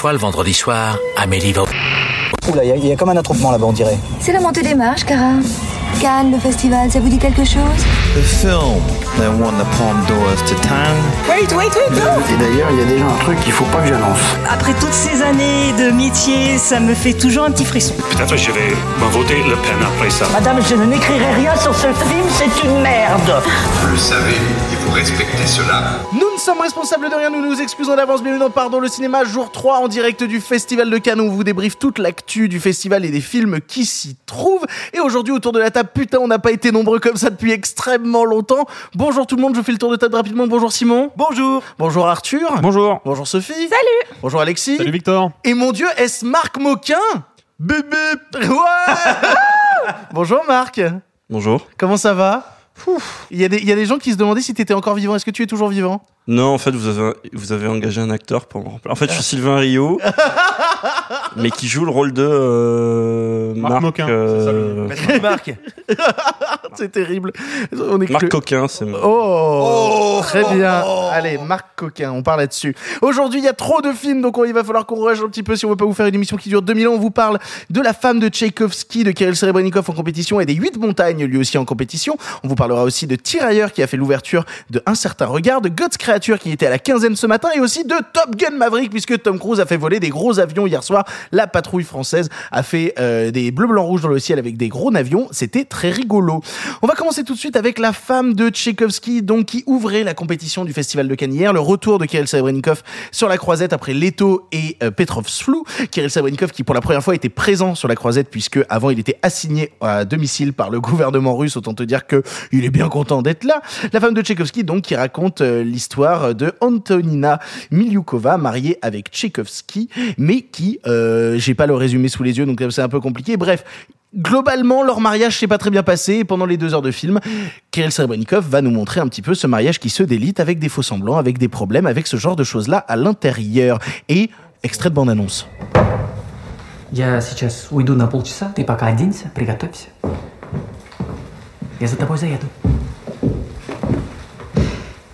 fois, le vendredi soir, Amélie va... Oula, il y, a- il y a comme un attroupement là-bas, on dirait. C'est la montée des marches, Cara. Cannes, le festival, ça vous dit quelque chose? The film that won the Palme d'Or to town. Wait, wait, wait, no Et d'ailleurs, il y a déjà un truc qu'il faut pas que j'annonce. Après toutes ces années de métier, ça me fait toujours un petit frisson. Peut-être je vais me voter Le Pen après ça. Madame, je ne n'écrirai rien sur ce film, c'est une merde. Vous le savez, respecter cela. Nous ne sommes responsables de rien, nous nous excusons d'avance. Bienvenue dans Pardon le cinéma, jour 3 en direct du Festival de Cannes. On vous débriefe toute l'actu du festival et des films qui s'y trouvent. Et aujourd'hui, autour de la table, putain, on n'a pas été nombreux comme ça depuis extrêmement longtemps. Bonjour tout le monde, je fais le tour de table rapidement. Bonjour Simon. Bonjour. Bonjour Arthur. Bonjour. Bonjour Sophie. Salut. Bonjour Alexis. Salut Victor. Et mon dieu, est-ce Marc Moquin? Bébé. Ouais. Bonjour Marc. Bonjour. Comment ça va? Il y, y a des gens qui se demandaient si tu étais encore vivant. Est-ce que tu es toujours vivant? Non, en fait, vous avez, vous avez engagé un acteur pour me remplacer. En fait, je suis Sylvain Rio, mais qui joue le rôle de euh, Marc Marc, Moquin, euh, Marc. C'est terrible. On est Marc que- Coquin, c'est moi. Oh, très bien. Allez, Marc Coquin, on parle là-dessus. Aujourd'hui, il y a trop de films, donc on- il va falloir qu'on rush un petit peu si on veut pas vous faire une émission qui dure 2000 ans. On vous parle de la femme de Tchaïkovski, de Kirill Serebrennikov en compétition et des huit montagnes, lui aussi en compétition. On vous parlera aussi de Tirailleurs qui a fait l'ouverture de Un certain regard, de God's Qui était à la quinzaine ce matin et aussi de Top Gun Maverick puisque Tom Cruise a fait voler des gros avions hier soir. La patrouille française a fait euh, des bleus, blancs, rouges dans le ciel avec des gros avions. C'était très rigolo. On va commencer tout de suite avec la femme de Tchaïkovski, donc qui ouvrait la compétition du Festival de Cannes hier, le retour de Kirill Serebrennikov sur la croisette après Leto et euh, Petrov's Flou. Kirill Serebrennikov qui pour la première fois était présent sur la croisette puisque avant il était assigné à domicile par le gouvernement russe. Autant te dire que il est bien content d'être là. La femme de Tchaïkovski donc qui raconte euh, l'histoire de Antonina Miliukova mariée avec Tchaïkovski, mais qui euh, j'ai pas le résumé sous les yeux donc c'est un peu compliqué. Bref, Globalement, leur mariage s'est pas très bien passé et pendant les deux heures de film, Kirill Serebrennikov va nous montrer un petit peu ce mariage qui se délite avec des faux semblants, avec des problèmes, avec ce genre de choses-là à l'intérieur. Et extrait de bande-annonce. Я сейчас уйду на полчаса. Ты пока оденься, приготовься. Я за тобой заеду.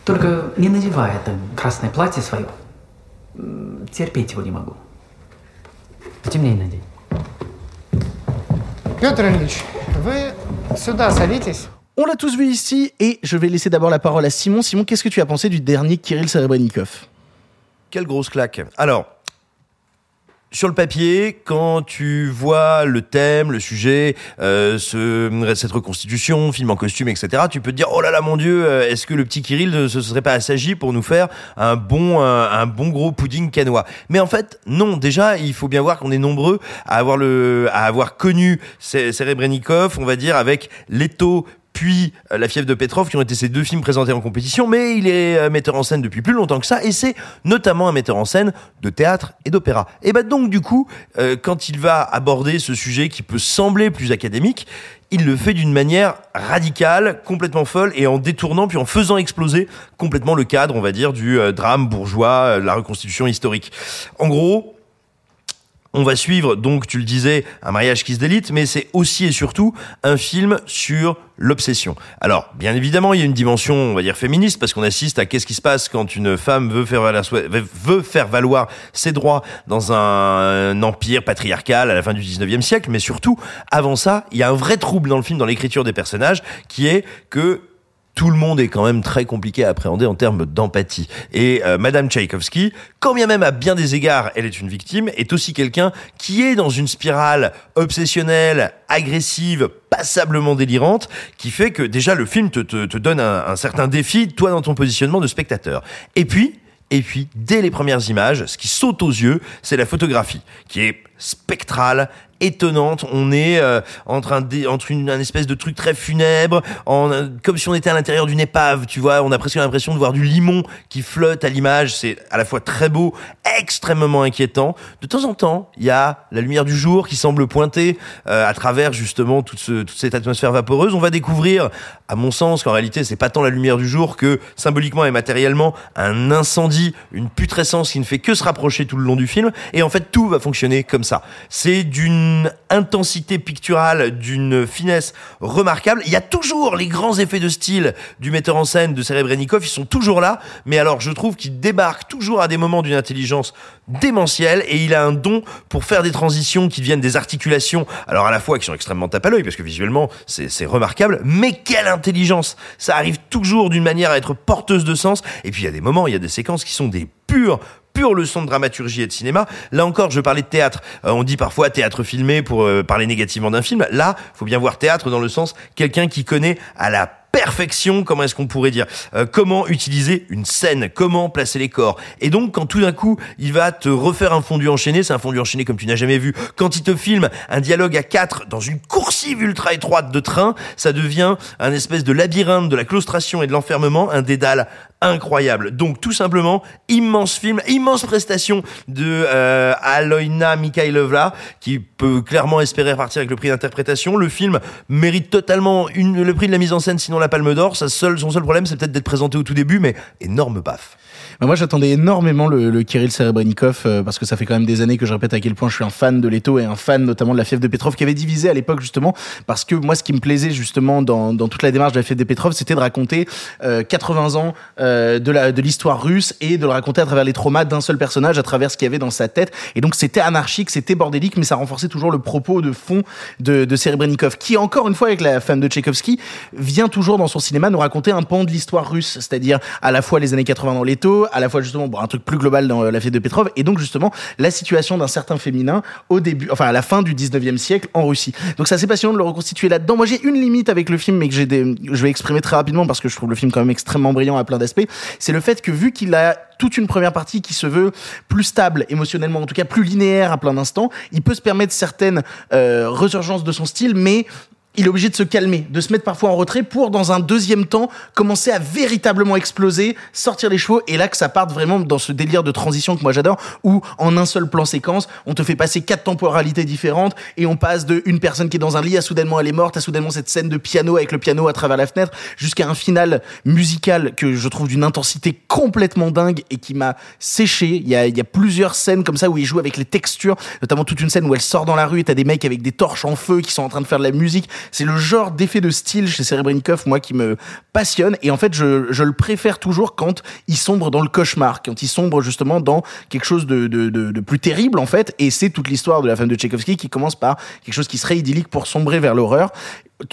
Только не надевай это красное платье свое. М, Терпеть его не могу. Потемнее надень. Петр Ильич, вы сюда садитесь. On l'a tous vu ici et je vais laisser d'abord la parole à Simon. Simon, qu'est-ce que tu as pensé du dernier Kirill Serebrennikov Quelle grosse claque. Alors, sur le papier, quand tu vois le thème, le sujet, euh, ce, cette reconstitution, film en costume, etc., tu peux te dire, oh là là, mon Dieu, euh, est-ce que le petit Kirill ne se serait pas assagi pour nous faire un bon, un, un bon gros pudding canois Mais en fait, non. Déjà, il faut bien voir qu'on est nombreux à avoir le, à avoir connu Serebrennikov, on va dire, avec Leto, puis euh, La fièvre de Petrov, qui ont été ces deux films présentés en compétition, mais il est euh, metteur en scène depuis plus longtemps que ça, et c'est notamment un metteur en scène de théâtre et d'opéra. Et bah donc du coup, euh, quand il va aborder ce sujet qui peut sembler plus académique, il le fait d'une manière radicale, complètement folle, et en détournant puis en faisant exploser complètement le cadre, on va dire, du euh, drame bourgeois, euh, la reconstitution historique. En gros, on va suivre, donc tu le disais, un mariage qui se délite, mais c'est aussi et surtout un film sur l'obsession. Alors, bien évidemment, il y a une dimension, on va dire, féministe, parce qu'on assiste à qu'est-ce qui se passe quand une femme veut faire valoir, ses droits dans un, un empire patriarcal à la fin du 19e siècle, mais surtout, avant ça, il y a un vrai trouble dans le film, dans l'écriture des personnages, qui est que tout le monde est quand même très compliqué à appréhender en termes d'empathie. Et euh, Madame Tchaïkovski, quand bien même à bien des égards elle est une victime, est aussi quelqu'un qui est dans une spirale obsessionnelle, agressive, passablement délirante, qui fait que déjà le film te, te, donne un, un certain défi, toi dans ton positionnement de spectateur. Et puis, et puis, dès les premières images, ce qui saute aux yeux, c'est la photographie, qui est spectrale, étonnante. On est euh, entre un entre une, un espèce de truc très funèbre, euh, comme si on était à l'intérieur d'une épave. Tu vois, on a presque l'impression de voir du limon qui flotte à l'image. C'est à la fois très beau, extrêmement inquiétant. De temps en temps, il y a la lumière du jour qui semble pointer euh, à travers justement toute, ce- toute cette atmosphère vaporeuse. On va découvrir, à mon sens, qu'en réalité, c'est pas tant la lumière du jour que symboliquement et matériellement un incendie, une putrescence qui ne fait que se rapprocher tout le long du film. Et en fait, tout va fonctionner comme ça. C'est d'une d'une intensité picturale, d'une finesse remarquable. Il y a toujours les grands effets de style du metteur en scène de Serebrennikov, ils sont toujours là, mais alors je trouve qu'il débarque toujours à des moments d'une intelligence démentielle et il a un don pour faire des transitions qui deviennent des articulations, alors à la fois qui sont extrêmement tape à l'œil parce que visuellement c'est remarquable, mais quelle intelligence Ça arrive toujours d'une manière à être porteuse de sens et puis il y a des moments, il y a des séquences qui sont des pures pure leçon de dramaturgie et de cinéma. Là encore, je parlais de théâtre. Euh, on dit parfois théâtre filmé pour euh, parler négativement d'un film. Là, faut bien voir théâtre dans le sens quelqu'un qui connaît à la perfection, comment est-ce qu'on pourrait dire, euh, comment utiliser une scène, comment placer les corps. Et donc, quand tout d'un coup, il va te refaire un fondu enchaîné, c'est un fondu enchaîné comme tu n'as jamais vu. Quand il te filme un dialogue à quatre dans une coursive ultra étroite de train, ça devient un espèce de labyrinthe de la claustration et de l'enfermement, un dédale incroyable. Donc tout simplement, immense film, immense prestation de euh, Aloina Mikhailovna qui peut clairement espérer partir avec le prix d'interprétation. Le film mérite totalement le prix de la mise en scène, sinon la Palme d'Or. Sa son seul problème, c'est peut-être d'être présenté au tout début, mais énorme baffe. Moi, j'attendais énormément le, le Kirill Serebrennikov euh, parce que ça fait quand même des années que je répète à quel point je suis un fan de Leto et un fan notamment de la fièvre de Petrov qui avait divisé à l'époque justement parce que moi, ce qui me plaisait justement dans, dans toute la démarche de la fièvre de Petrov, c'était de raconter euh, 80 ans euh, de la de l'histoire russe et de le raconter à travers les traumas d'un seul personnage, à travers ce qu'il y avait dans sa tête. Et donc, c'était anarchique, c'était bordélique, mais ça renforçait toujours le propos de fond de, de Serebrennikov, qui encore une fois avec la femme de Tchaïkovski vient toujours dans son cinéma nous raconter un pan de l'histoire russe, c'est-à-dire à la fois les années 80 dans Leto, à la fois justement bon, un truc plus global dans euh, la fête de Petrov et donc justement la situation d'un certain féminin au début enfin à la fin du 19e siècle en Russie. Donc ça c'est passionnant de le reconstituer là-dedans. Moi j'ai une limite avec le film mais que j'ai des je vais exprimer très rapidement parce que je trouve le film quand même extrêmement brillant à plein d'aspects, c'est le fait que vu qu'il a toute une première partie qui se veut plus stable émotionnellement, en tout cas plus linéaire à plein d'instants, il peut se permettre certaines euh, resurgences de son style mais il est obligé de se calmer, de se mettre parfois en retrait pour, dans un deuxième temps, commencer à véritablement exploser, sortir les chevaux, et là que ça parte vraiment dans ce délire de transition que moi j'adore, où en un seul plan séquence, on te fait passer quatre temporalités différentes, et on passe de une personne qui est dans un lit à soudainement elle est morte, à soudainement cette scène de piano avec le piano à travers la fenêtre, jusqu'à un final musical que je trouve d'une intensité complètement dingue et qui m'a séché. Il y a, il y a plusieurs scènes comme ça où il joue avec les textures, notamment toute une scène où elle sort dans la rue et t'as des mecs avec des torches en feu qui sont en train de faire de la musique. C'est le genre d'effet de style chez Serebrennikov, moi, qui me passionne. Et en fait, je, le préfère toujours quand il sombre dans le cauchemar, quand il sombre justement dans quelque chose de, de plus terrible, en fait. Et c'est toute l'histoire de la femme de Tchaïkovski qui commence par quelque chose qui serait idyllique pour sombrer vers l'horreur.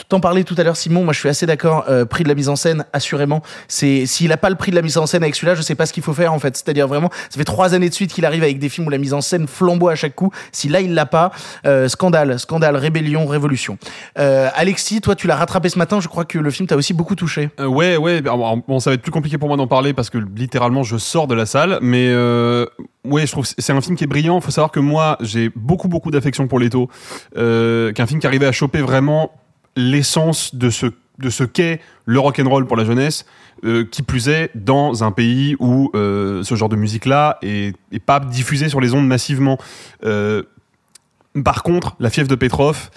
T'en parlais tout à l'heure, Simon. Moi, je suis assez d'accord. Euh, prix de la mise en scène, assurément. C'est s'il a pas le prix de la mise en scène avec celui-là, je sais pas ce qu'il faut faire en fait. C'est-à-dire vraiment, ça fait trois années de suite qu'il arrive avec des films où la mise en scène flambeau à chaque coup. Si là il l'a pas, euh, scandale, scandale, rébellion, révolution. Euh, Alexis, toi, tu l'as rattrapé ce matin. Je crois que le film t'a aussi beaucoup touché. Euh, ouais, ouais. Bon, ça va être plus compliqué pour moi d'en parler parce que littéralement je sors de la salle. Mais euh, ouais, je trouve c'est un film qui est brillant. Faut savoir que moi, j'ai beaucoup, beaucoup d'affection pour Leto. Euh, qu'un film qui arrivait à choper vraiment l'essence de ce de ce qu'est le rock and roll pour la jeunesse, euh, qui plus est dans un pays où euh, ce genre de musique-là est, est pas diffusé sur les ondes massivement. Euh, par contre, la fièvre de Petrov,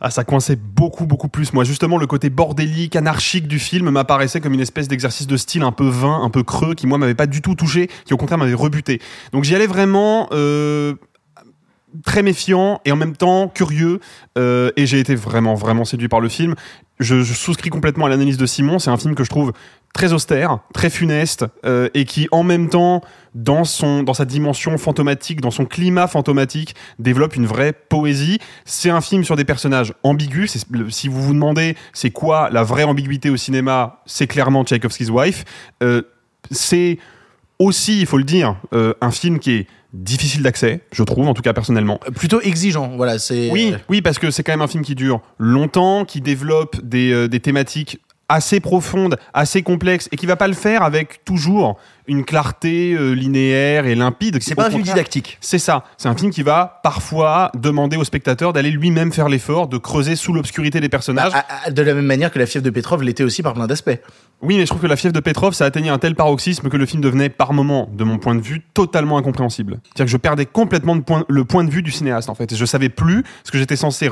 ah, ça coinçait beaucoup, beaucoup plus. Moi, justement, le côté bordélique, anarchique du film m'apparaissait comme une espèce d'exercice de style un peu vain, un peu creux, qui, moi, m'avait pas du tout touché, qui, au contraire, m'avait rebuté. Donc, j'y allais vraiment très méfiant et en même temps curieux, euh, et j'ai été vraiment, vraiment séduit par le film. Je, souscris complètement à l'analyse de Simon. C'est un film que je trouve très austère, très funeste, euh, et qui en même temps, dans son, dans sa dimension fantomatique, dans son climat fantomatique, développe une vraie poésie. C'est un film sur des personnages ambigus. Si vous vous demandez c'est quoi la vraie ambiguïté au cinéma, c'est clairement Tchaikovsky's Wife. Euh, c'est aussi, il faut le dire, un film qui est difficile d'accès, je trouve, en tout cas personnellement. Plutôt exigeant, voilà. C'est Oui, oui, parce que c'est quand même un film qui dure longtemps, qui développe des, euh, des thématiques assez profondes, assez complexes, et qui va pas le faire avec toujours une clarté euh, linéaire et limpide. C'est pas un film didactique. C'est ça. C'est un film qui va parfois demander au spectateur d'aller lui-même faire l'effort, de creuser sous l'obscurité des personnages. Bah, à- à- de la même manière que la fièvre de Petrov l'était aussi par plein d'aspects. Oui, mais je trouve que la fièvre de Petrov, ça atteignait un tel paroxysme que le film devenait, par moments, de mon point de vue, totalement incompréhensible. C'est-à-dire que je perdais complètement de point- le point de vue du cinéaste, en fait. Et je savais plus ce que j'étais censé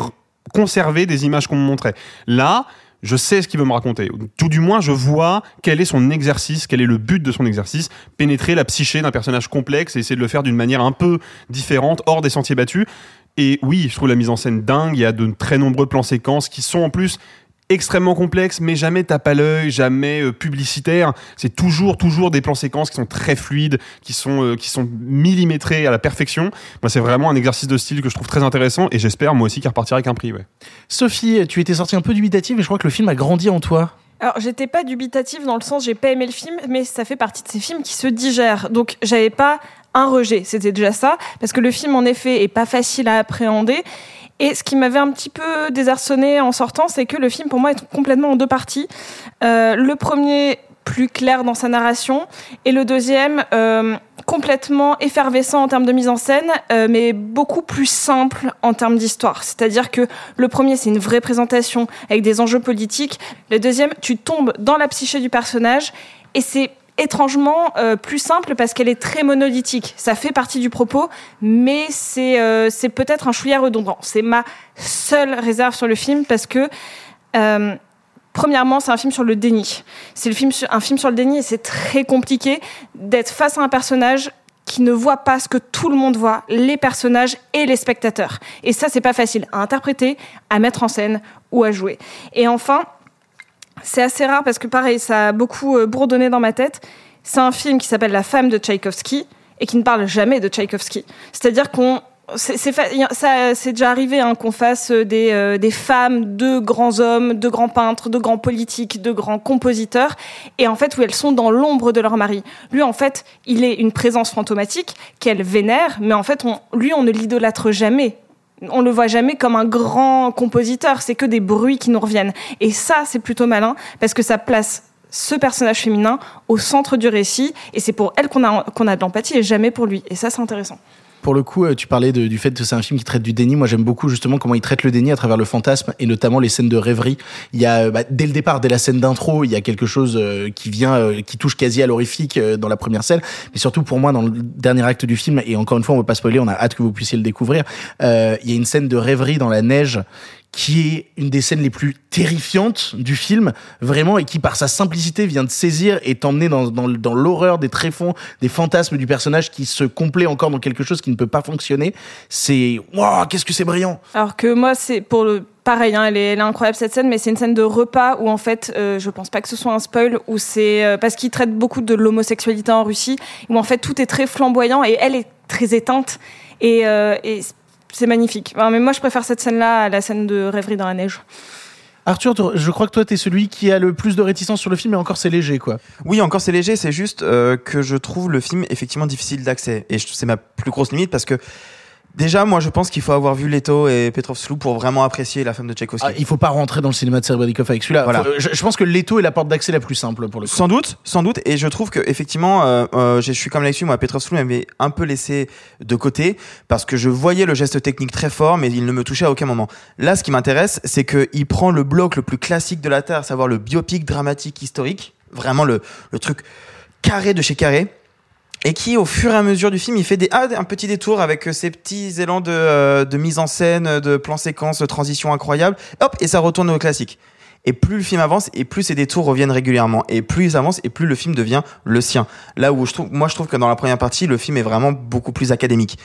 conserver des images qu'on me montrait. Là, je sais ce qu'il veut me raconter. Tout du moins, je vois quel est son exercice, quel est le but de son exercice, pénétrer la psyché d'un personnage complexe et essayer de le faire d'une manière un peu différente, hors des sentiers battus. Et oui, je trouve la mise en scène dingue. Il y a de très nombreux plans séquences qui sont en plus extrêmement complexes, mais jamais tape à l'œil, jamais euh, publicitaires. C'est toujours, toujours des plans séquences qui sont très fluides, qui sont, euh, qui sont millimétrés à la perfection. Moi, c'est vraiment un exercice de style que je trouve très intéressant et j'espère moi aussi qu'il repartira avec un prix. Ouais. Sophie, tu étais sortie un peu dubitative, mais je crois que le film a grandi en toi. Alors, j'étais pas dubitative dans le sens, j'ai pas aimé le film, mais ça fait partie de ces films qui se digèrent. Donc, j'avais pas un rejet, c'était déjà ça, parce que le film, en effet, est pas facile à appréhender. Et ce qui m'avait un petit peu désarçonné en sortant, c'est que le film, pour moi, est complètement en deux parties. Euh, le premier, plus clair dans sa narration, et le deuxième, euh, complètement effervescent en termes de mise en scène, euh, mais beaucoup plus simple en termes d'histoire. C'est-à-dire que le premier, c'est une vraie présentation avec des enjeux politiques. Le deuxième, tu tombes dans la psyché du personnage, et c'est étrangement euh, plus simple parce qu'elle est très monolithique. Ça fait partie du propos, mais c'est euh, peut-être un chouïa redondant. C'est ma seule réserve sur le film parce que euh, Premièrement, c'est un film sur le déni. C'est un film sur le déni et c'est très compliqué d'être face à un personnage qui ne voit pas ce que tout le monde voit, les personnages et les spectateurs. Et ça, c'est pas facile à interpréter, à mettre en scène ou à jouer. Et enfin, c'est assez rare parce que pareil, ça a beaucoup euh, bourdonné dans ma tête. C'est un film qui s'appelle La femme de Tchaïkovski et qui ne parle jamais de Tchaïkovski. C'est-à-dire qu'on c'est déjà arrivé hein, qu'on fasse des, euh, des femmes de grands hommes, de grands peintres, de grands politiques, de grands compositeurs, et en fait où elles sont dans l'ombre de leur mari. Lui, en fait, il est une présence fantomatique qu'elle vénère, mais en fait, on, lui, on ne l'idolâtre jamais. On le voit jamais comme un grand compositeur, c'est que des bruits qui nous reviennent. Et ça, c'est plutôt malin, parce que ça place ce personnage féminin au centre du récit, et c'est pour elle qu'on a, qu'on a de l'empathie, et jamais pour lui. Et ça, c'est intéressant. Pour le coup, euh, tu parlais du fait que c'est un film qui traite du déni. Moi, j'aime beaucoup justement comment il traite le déni à travers le fantasme et notamment les scènes de rêverie. Il y a, euh, bah, dès le départ, dès la scène d'intro, il y a quelque chose euh, qui vient, qui touche quasi à l'horrifique dans la première scène. Mais surtout pour moi, dans le dernier acte du film, et encore une fois, on va pas spoiler, on a hâte que vous puissiez le découvrir. il y a une scène de rêverie dans la neige qui est une des scènes les plus terrifiantes du film, vraiment, et qui par sa simplicité vient de saisir et t'emmener dans l'horreur des tréfonds, des fantasmes du personnage qui se complaît encore dans quelque chose qui ne peut pas fonctionner. C'est, waouh, qu'est-ce que c'est brillant! Alors que moi, c'est pour le pareil, hein, elle, est, incroyable cette scène, mais c'est une scène de repas où en fait, euh, je pense pas que ce soit un spoil, où c'est euh, parce qu'il traite beaucoup de l'homosexualité en Russie, où en fait tout est très flamboyant et elle est très éteinte et, euh, c'est magnifique. Mais moi, je préfère cette scène-là à la scène de rêverie dans la neige. Arthur, je crois que toi, t'es celui qui a le plus de réticence sur le film, et encore c'est léger, quoi. Oui, encore c'est léger, c'est juste euh, que je trouve le film effectivement difficile d'accès. Et c'est ma plus grosse limite parce que déjà, moi je pense qu'il faut avoir vu Leto et Petrov Slou pour vraiment apprécier la femme de Tchaïkovski. Ah, il faut pas rentrer dans le cinéma de Serebrennikov avec celui-là. Voilà. Je, je pense que Leto est la porte d'accès la plus simple pour le coup. Sans doute, sans doute. Et je trouve que effectivement, euh, euh, je suis comme là-dessus. Moi, Petrov Slou m'avait un peu laissé de côté parce que je voyais le geste technique très fort, mais il ne me touchait à aucun moment. Là, ce qui m'intéresse, c'est qu'il prend le bloc le plus classique de la Terre, à savoir le biopic dramatique historique, vraiment le, le truc carré de chez carré. Et qui, au fur et à mesure du film, il fait des, ah, un petit détour avec euh, ces petits élans de, euh, de mise en scène, de plan séquence, de transition incroyable. Hop, et ça retourne au classique. Et plus le film avance, et plus ces détours reviennent régulièrement. Et plus ils avancent, et plus le film devient le sien. Là où je trouve, moi je trouve que dans la première partie, le film est vraiment beaucoup plus académique.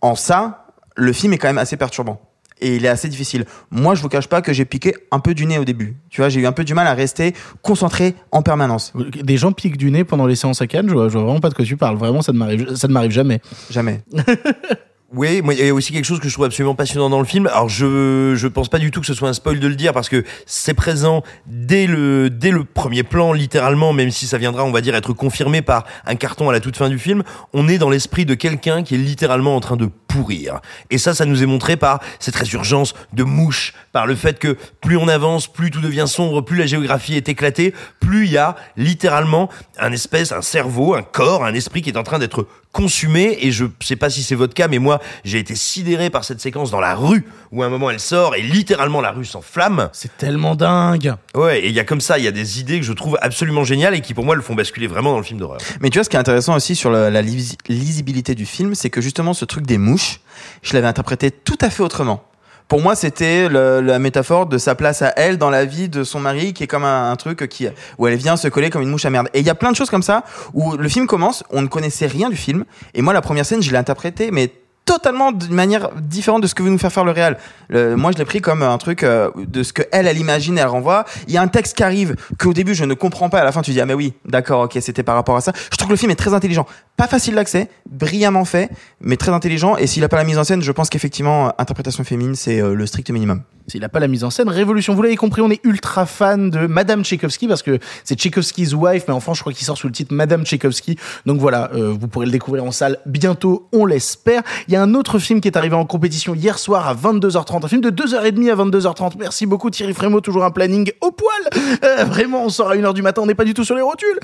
En ça, le film est quand même assez perturbant. Et il est assez difficile. Moi, je vous cache pas que j'ai piqué un peu du nez au début. Tu vois, j'ai eu un peu du mal à rester concentré en permanence. Des gens piquent du nez pendant les séances à Cannes, je vois, je vois vraiment pas de quoi tu parles. Vraiment, ça ne m'arrive, ça ne m'arrive jamais. Jamais. Oui, il y a aussi quelque chose que je trouve absolument passionnant dans le film. Alors, je je pense pas du tout que ce soit un spoil de le dire parce que c'est présent dès le dès le premier plan, littéralement, même si ça viendra, on va dire, être confirmé par un carton à la toute fin du film. On est dans l'esprit de quelqu'un qui est littéralement en train de pourrir. Et ça, ça nous est montré par cette résurgence de mouches, par le fait que plus on avance, plus tout devient sombre, plus la géographie est éclatée, plus il y a littéralement un espèce, un cerveau, un corps, un esprit qui est en train d'être consumé. Et je sais pas si c'est votre cas, mais moi, j'ai été sidéré par cette séquence dans la rue où à un moment elle sort et littéralement la rue s'enflamme. C'est tellement dingue. Ouais, et il y a comme ça, il y a des idées que je trouve absolument géniales et qui pour moi le font basculer vraiment dans le film d'horreur. Mais tu vois, ce qui est intéressant aussi sur la, la lisi- lisibilité du film, c'est que justement ce truc des mouches, je l'avais interprété tout à fait autrement. Pour moi, c'était la métaphore de sa place à elle dans la vie de son mari, qui est comme un, truc qui où elle vient se coller comme une mouche à merde. Et il y a plein de choses comme ça où le film commence, on ne connaissait rien du film, et moi la première scène, je l'ai interprétée mais totalement d'une manière différente de ce que veut nous faire faire le réel. Moi, je l'ai pris comme un truc euh, de ce que elle, elle imagine, elle renvoie. Il y a un texte qui arrive qu'au début je ne comprends pas. À la fin, tu dis ah mais oui, d'accord, ok, c'était par rapport à ça. Je trouve que le film est très intelligent, pas facile d'accès, brillamment fait, mais très intelligent. Et s'il a pas la mise en scène, je pense qu'effectivement, euh, interprétation féminine, c'est euh, le strict minimum. S'il n'a pas la mise en scène, Révolution. Vous l'avez compris, on est ultra fan de Madame Tchaïkovski parce que c'est Tchaïkovski's wife, mais en France, je crois qu'il sort sous le titre Madame Tchaïkovski. Donc voilà, euh, vous pourrez le découvrir en salle bientôt, on l'espère. Il y a un autre film qui est arrivé en compétition hier soir à 22h30, un film de 2h30 à 22h30. Merci beaucoup Thierry Frémaux, toujours un planning au poil. Vraiment, on sort à 1h du matin, on n'est pas du tout sur les rotules.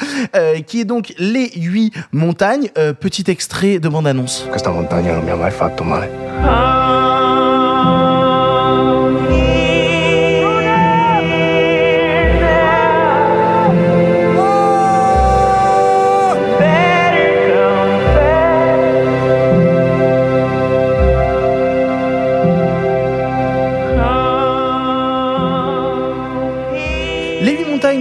Qui est donc Les 8 montagnes. Euh, petit extrait de bande-annonce. Questa montagna non mi ha mai fatto male. Les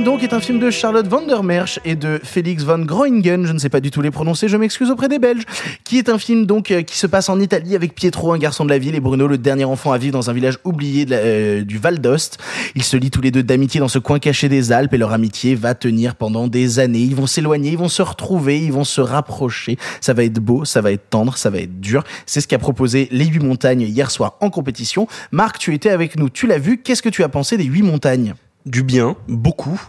donc, est un film de Charlotte van der Merch et de Félix van Groningen, je ne sais pas du tout les prononcer, je m'excuse auprès des Belges, qui est un film donc euh, qui se passe en Italie avec Pietro, un garçon de la ville, et Bruno, le dernier enfant à vivre dans un village oublié euh, du Val d'Ost. Ils se lient tous les deux d'amitié dans ce coin caché des Alpes et leur amitié va tenir pendant des années. Ils vont s'éloigner, ils vont se retrouver, ils vont se rapprocher. Ça va être beau, ça va être tendre, ça va être dur. C'est ce qu'a proposé Les Huit Montagnes hier soir en compétition. Marc, tu étais avec nous, tu l'as vu. Qu'est-ce que tu as pensé des Huit Montagnes? Du bien, beaucoup,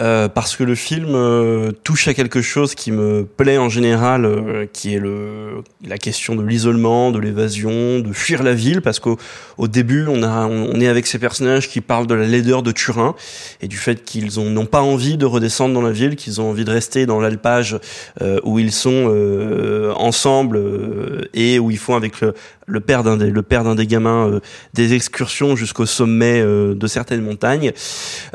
euh, parce que le film euh, touche à quelque chose qui me plaît en général, euh, qui est le, la question de l'isolement, de l'évasion, de fuir la ville, parce qu'au au début, on, a, on est avec ces personnages qui parlent de la laideur de Turin et du fait qu'ils ont- n'ont pas envie de redescendre dans la ville, qu'ils ont envie de rester dans l'alpage euh, où ils sont euh, ensemble euh, et où ils font avec le, le père d'un des, le père d'un des gamins des excursions jusqu'au sommet de certaines montagnes.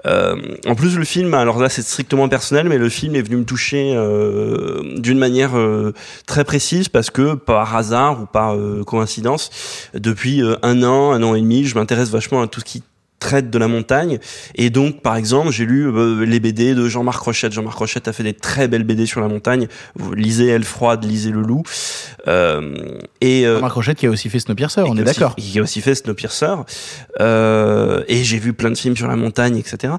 Euh, en plus, le film, alors là, c'est strictement personnel, mais le film est venu me toucher euh, d'une manière euh, très précise parce que par hasard ou par coïncidence, depuis un an, un an et demi, je m'intéresse vachement à tout ce qui traite de la montagne et donc par exemple j'ai lu euh, les BD de Jean-Marc Rochette Jean-Marc Rochette a fait des très belles BD sur la montagne vous lisez Elle froide lisez Le Loup euh, et euh, Marc Rochette qui a aussi fait Snowpiercer, on est d'accord. Qui a aussi fait Snowpiercer. Et j'ai vu plein de films sur la montagne, etc.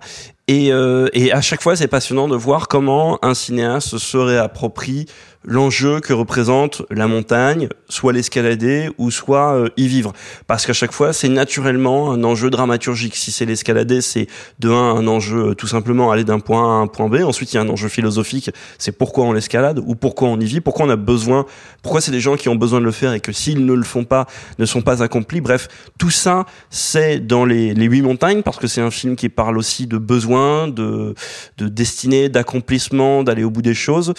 Et, et à chaque fois, c'est passionnant de voir comment un cinéaste se réapproprie l'enjeu que représente la montagne, soit l'escalader ou soit euh, y vivre. Parce qu'à chaque fois, c'est naturellement un enjeu dramaturgique. Si c'est l'escalader, c'est de un un enjeu euh, tout simplement aller d'un point A à un point B. Ensuite, il y a un enjeu philosophique, c'est pourquoi on l'escalade ou pourquoi on y vit, pourquoi on a besoin, pourquoi c'est des gens qui ont besoin de le faire et que s'ils ne le font pas, ne sont pas accomplis. Bref, tout ça, c'est dans les, les huit montagnes parce que c'est un film qui parle aussi de besoin, de, de destinée, d'accomplissement, d'aller au bout des choses.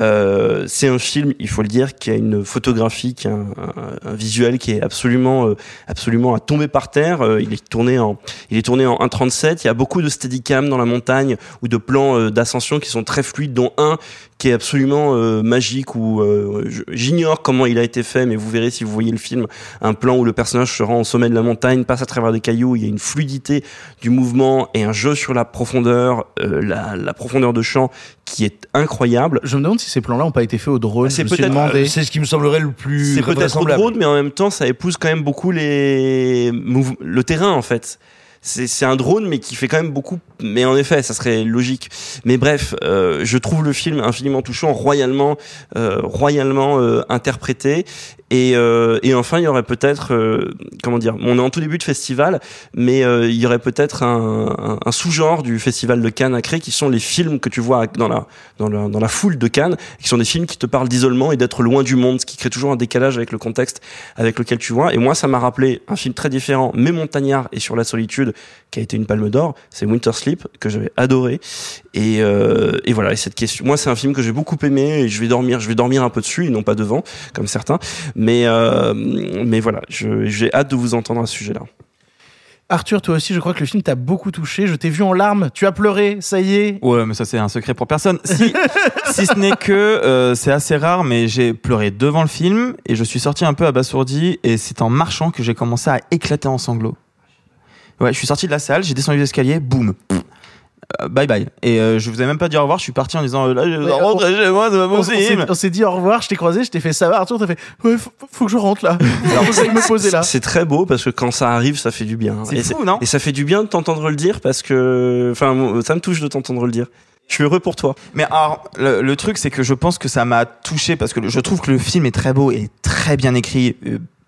Euh, c'est un film, il faut le dire, qui a une photographie, qui a un, visuel qui est absolument, euh, absolument à tomber par terre. Euh, il est tourné en, il est tourné en 1.37. Il y a beaucoup de steadicam dans la montagne ou de plans euh, d'ascension qui sont très fluides, dont un qui est absolument euh, magique ou euh, j'ignore comment il a été fait, mais vous verrez si vous voyez le film, un plan où le personnage se rend au sommet de la montagne, passe à travers des cailloux, il y a une fluidité du mouvement et un jeu sur la profondeur, euh, la, la profondeur de champ qui est incroyable. Je me demande si ces plans-là n'ont pas été faits au drone. C'est me suis peut-être- demandé. C'est ce qui me semblerait le plus C'est peut-être au drone, mais en même temps, ça épouse quand même beaucoup les le terrain en fait. C'est un drone, mais qui fait quand même beaucoup. Mais en effet, ça serait logique. Mais bref, euh, je trouve le film infiniment touchant, royalement, euh, royalement euh, interprété. Et, euh, et enfin, il y aurait peut-être, euh, comment dire, on est en tout début de festival, mais euh, il y aurait peut-être un, un- un sous-genre du festival de Cannes à créer, qui sont les films que tu vois dans la, dans la, dans la foule de Cannes, qui sont des films qui te parlent d'isolement et d'être loin du monde, ce qui crée toujours un décalage avec le contexte avec lequel tu vois. Et moi, ça m'a rappelé un film très différent, mais montagnard et sur la solitude, qui a été une palme d'or, c'est Winter Sleep, que j'avais adoré. Et, euh, et voilà, et cette question, moi, c'est un film que j'ai beaucoup aimé et je vais dormir, je vais dormir un peu dessus et non pas devant, comme certains. Mais, euh, mais voilà, j'ai hâte de vous entendre à ce sujet-là. Arthur, toi aussi, je crois que le film t'a beaucoup touché. Je t'ai vu en larmes. Tu as pleuré, ça y est. Ouais, mais ça c'est un secret pour personne. Si, si ce n'est que euh, c'est assez rare, mais j'ai pleuré devant le film et je suis sorti un peu abasourdi et c'est en marchant que j'ai commencé à éclater en sanglots. Ouais, je suis sorti de la salle, j'ai descendu les escaliers, boum. Bye bye. Et euh, je vous ai même pas dit au revoir, je suis parti en disant euh, là, je rentrer chez moi, c'est pas On- on s'est- possible. On s'est dit au revoir, je t'ai croisé, je t'ai fait ça va, Arthur, t'as fait ouais, faut, faut que je rentre là. Alors, vous allez me poser là. C'est très beau parce que quand ça arrive, ça fait du bien. C'est et fou, non Et ça fait du bien de t'entendre le dire parce que, enfin, ça me touche de t'entendre le dire. Je suis heureux pour toi. Mais alors, le, le truc, c'est que je pense que ça m'a touché parce que le- je trouve que le film est très beau et très bien écrit.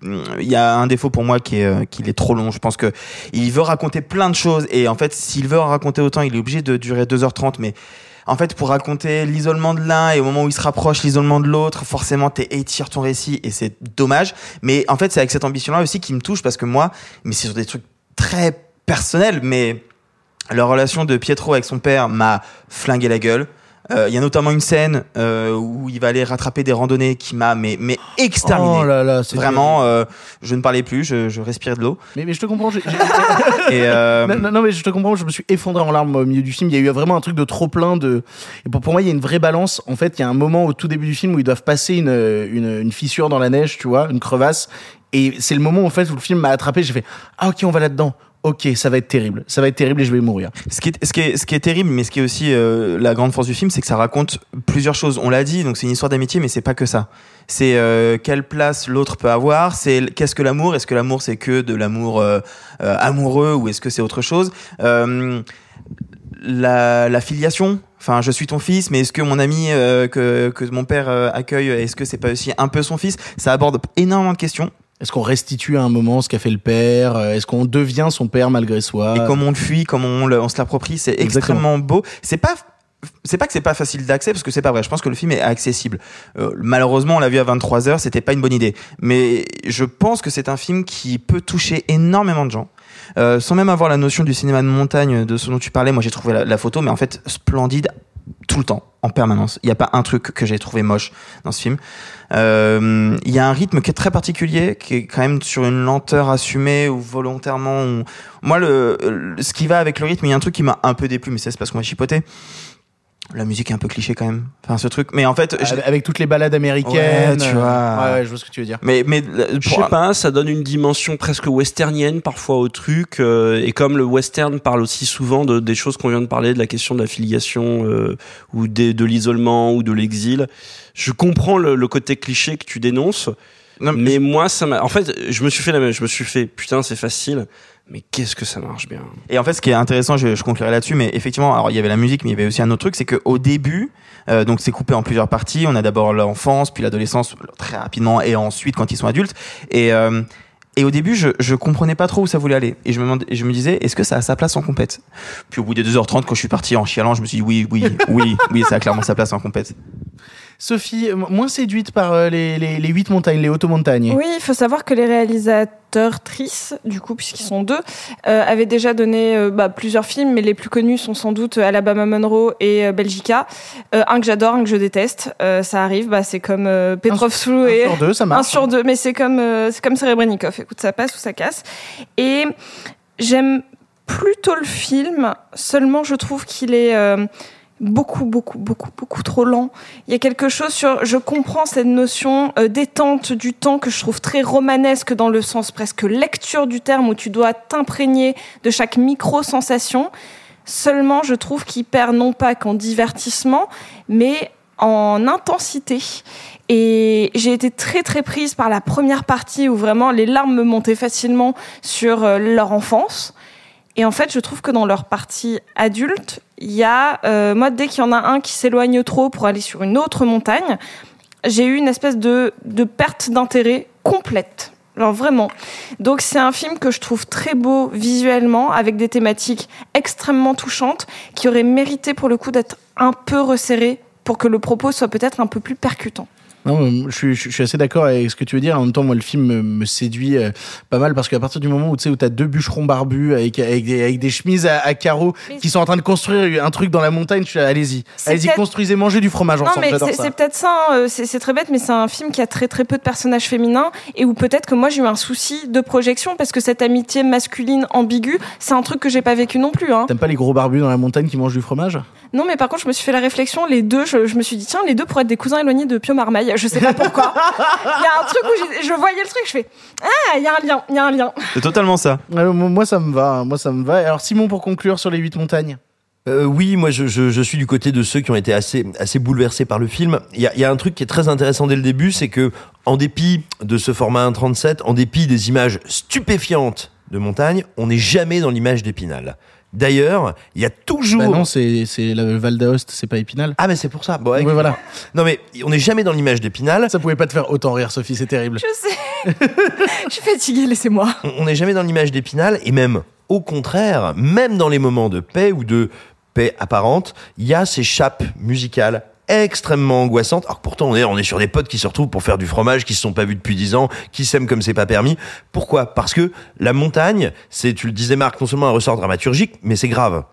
Il y a un défaut pour moi qui est euh, qu'il est trop long. Je pense que il veut raconter plein de choses et en fait, s'il veut en raconter autant, il est obligé de durer 2h30. Mais en fait, pour raconter l'isolement de l'un et au moment où il se rapproche l'isolement de l'autre, forcément, t'es étires ton récit et c'est dommage. Mais en fait, c'est avec cette ambition-là aussi qui me touche parce que moi, mais c'est sur des trucs très personnels, mais la relation de Pietro avec son père m'a flingué la gueule. Euh, Il y a notamment une scène euh, où il va aller rattraper des randonnées qui m'a mais, mais exterminé. Oh là là, Vraiment, euh, je ne parlais plus, je, je respirais de l'eau. Mais, mais je te comprends. j'ai- j'ai- Et euh, non, non, non, mais je te comprends. Je me suis effondré en larmes au milieu du film. Il y a eu vraiment un truc de trop plein de. Et pour, pour moi, il y a une vraie balance. En fait, il y a un moment au tout début du film où ils doivent passer une, une, une fissure dans la neige, tu vois, une crevasse. Et c'est le moment en fait où le film m'a attrapé. J'ai fait ah ok, on va là-dedans. Ok, ça va être terrible. Ça va être terrible et je vais mourir. ce qui, est, ce, qui est, ce qui est terrible, mais ce qui est aussi euh, la grande force du film, c'est que ça raconte plusieurs choses. On l'a dit, donc c'est une histoire d'amitié, mais c'est pas que ça. C'est euh, quelle place l'autre peut avoir. C'est qu'est-ce que l'amour? Est-ce que l'amour c'est que de l'amour euh, euh, amoureux ou est-ce que c'est autre chose? Euh, la, la filiation? Enfin, je suis ton fils, mais est-ce que mon ami euh, que, que mon père euh, accueille, est-ce que c'est pas aussi un peu son fils? Ça aborde énormément de questions. Est-ce qu'on restitue à un moment ce qu'a fait le père? Euh, Est-ce qu'on devient son père malgré soi? Et comme on le fuit, comme on, le- on se l'approprie, c'est extrêmement beau. C'est pas c'est pas que c'est pas facile d'accès parce que c'est pas vrai. Je pense que le film est accessible. Euh, malheureusement, on l'a vu à 23 h c'était pas une bonne idée. Mais je pense que c'est un film qui peut toucher énormément de gens. Euh, sans même avoir la notion du cinéma de montagne de ce dont tu parlais, moi j'ai trouvé la, la photo, mais en fait splendide tout le temps, en permanence. Il n'y a pas un truc que j'ai trouvé moche dans ce film. Euh, Il y a un rythme qui est très particulier, qui est quand même sur une lenteur assumée ou volontairement. Moi, le, le- ce qui va avec le rythme, il y a un truc qui m'a un peu déplu, mais ça, c'est parce qu'on m'a chipoté. La musique est un peu cliché quand même. Enfin, ce truc. Mais en fait, je- Avec- Avec toutes les balades américaines. Ouais, tu vois. euh, Ouais, ouais, je vois ce que tu veux dire. mais mais Je sais pas, ça donne une dimension presque westernienne parfois au truc. euh, et comme le western parle aussi souvent de, des choses qu'on vient de parler, de la question de la filiation euh, ou des, de l'isolement ou de l'exil, je comprends le, le côté cliché que tu dénonces. Mais moi, ça m'a. En fait, je me suis fait la même. Je me suis fait putain, c'est facile. Mais qu'est-ce que ça marche bien. Et en fait, ce qui est intéressant, je, je conclurai là-dessus, mais effectivement, alors il y avait la musique, mais il y avait aussi un autre truc, c'est qu'au début, euh, donc c'est coupé en plusieurs parties. On a d'abord l'enfance, puis l'adolescence très rapidement, et ensuite quand ils sont adultes. Et euh, et au début, je, je comprenais pas trop où ça voulait aller. Et je me, demandais- je me disais, est-ce que ça a sa place en compète? Puis au bout des 2h30, quand je suis parti en chialant, je me suis dit, oui, oui, oui, oui, ça a clairement sa place en compète. Sophie, moins séduite par euh, les, les, les huit montagnes, les automontagnes. Oui, il faut savoir que les réalisateurs Trice, du coup, puisqu'ils sont deux, euh, avaient déjà donné euh, bah, plusieurs films, mais les plus connus sont sans doute Alabama Monroe et euh, Belgica. Un que j'adore, un que je déteste. Ça arrive, bah, c'est comme Petrov et sur deux, ça marche. un sur deux, mais c'est comme c'est comme Serebrennikov. Écoute, ça passe ou ça casse. Et j'aime plutôt le film. Seulement, je trouve qu'il est beaucoup, beaucoup, beaucoup, beaucoup trop lent. Il y a quelque chose sur. Je comprends cette notion euh, détente du temps que je trouve très romanesque dans le sens presque lecture du terme où tu dois t'imprégner de chaque micro-sensation. Seulement, je trouve qu'il perd non pas qu'en divertissement, mais en intensité. Et j'ai été très très prise par la première partie où vraiment les larmes me montaient facilement sur euh, leur enfance. Et en fait, je trouve que dans leur partie adulte, il y a, euh, moi, dès qu'il y en a un qui s'éloigne trop pour aller sur une autre montagne, j'ai eu une espèce de, de perte d'intérêt complète. Alors vraiment. Donc c'est un film que je trouve très beau visuellement, avec des thématiques extrêmement touchantes, qui auraient mérité pour le coup d'être un peu resserré pour que le propos soit peut-être un peu plus percutant. Non, je suis, je suis assez d'accord avec ce que tu veux dire. En même temps, moi, le film me, me séduit euh, pas mal parce qu'à partir du moment où tu sais où t'as deux bûcherons barbus avec avec des, avec des chemises à, à carreaux qui sont en train de construire un truc dans la montagne, je suis allez-y, allez-y, construisez, mangez du fromage Non, ensemble. mais c'est peut-être ça, hein, euh, c'est c'est très bête, mais c'est un film qui a très très peu de personnages féminins et où peut-être que moi j'ai eu un souci de projection parce que cette amitié masculine ambiguë, c'est un truc que j'ai pas vécu non plus. Hein. T'aimes pas les gros barbus dans la montagne qui mangent du fromage? Non, mais par contre, je me suis fait la réflexion, les deux, je, je me suis dit, tiens, les deux pourraient être des cousins éloignés de Pio Marmaille. Je sais pas pourquoi. Il y a un truc où je voyais le truc, je fais, ah, il y a un lien, il y a un lien. C'est totalement ça. Alors, moi, ça me va. hein, Moi, ça me va. Alors, Simon, pour conclure sur les huit montagnes. Euh, oui, moi je, je, je suis du côté de ceux qui ont été assez, assez bouleversés par le film. Il y a, il y a un truc qui est très intéressant dès le début, c'est que en dépit de ce format 1.37, en dépit des images stupéfiantes de montagne, on n'est jamais dans l'image d'Épinal. D'ailleurs, il y a toujours. Bah non, c'est c'est le Val d'Aoste, c'est pas Épinal. Ah mais c'est pour ça. Bon, ouais, voilà. Non mais on n'est jamais dans l'image d'Épinal. Ça pouvait pas te faire autant rire, Sophie, c'est terrible. Je sais. Je suis fatiguée, laissez-moi. On on n'est jamais dans l'image d'Épinal et même au contraire, même dans les moments de paix ou de paix apparente, il y a ces chapes musicales extrêmement angoissantes. Alors pourtant on est on est sur des potes qui se retrouvent pour faire du fromage, qui se sont pas vus depuis dix ans, qui s'aiment comme c'est pas permis. Pourquoi? Parce que la montagne, c'est tu le disais Marc, non seulement un ressort dramaturgique, mais c'est grave.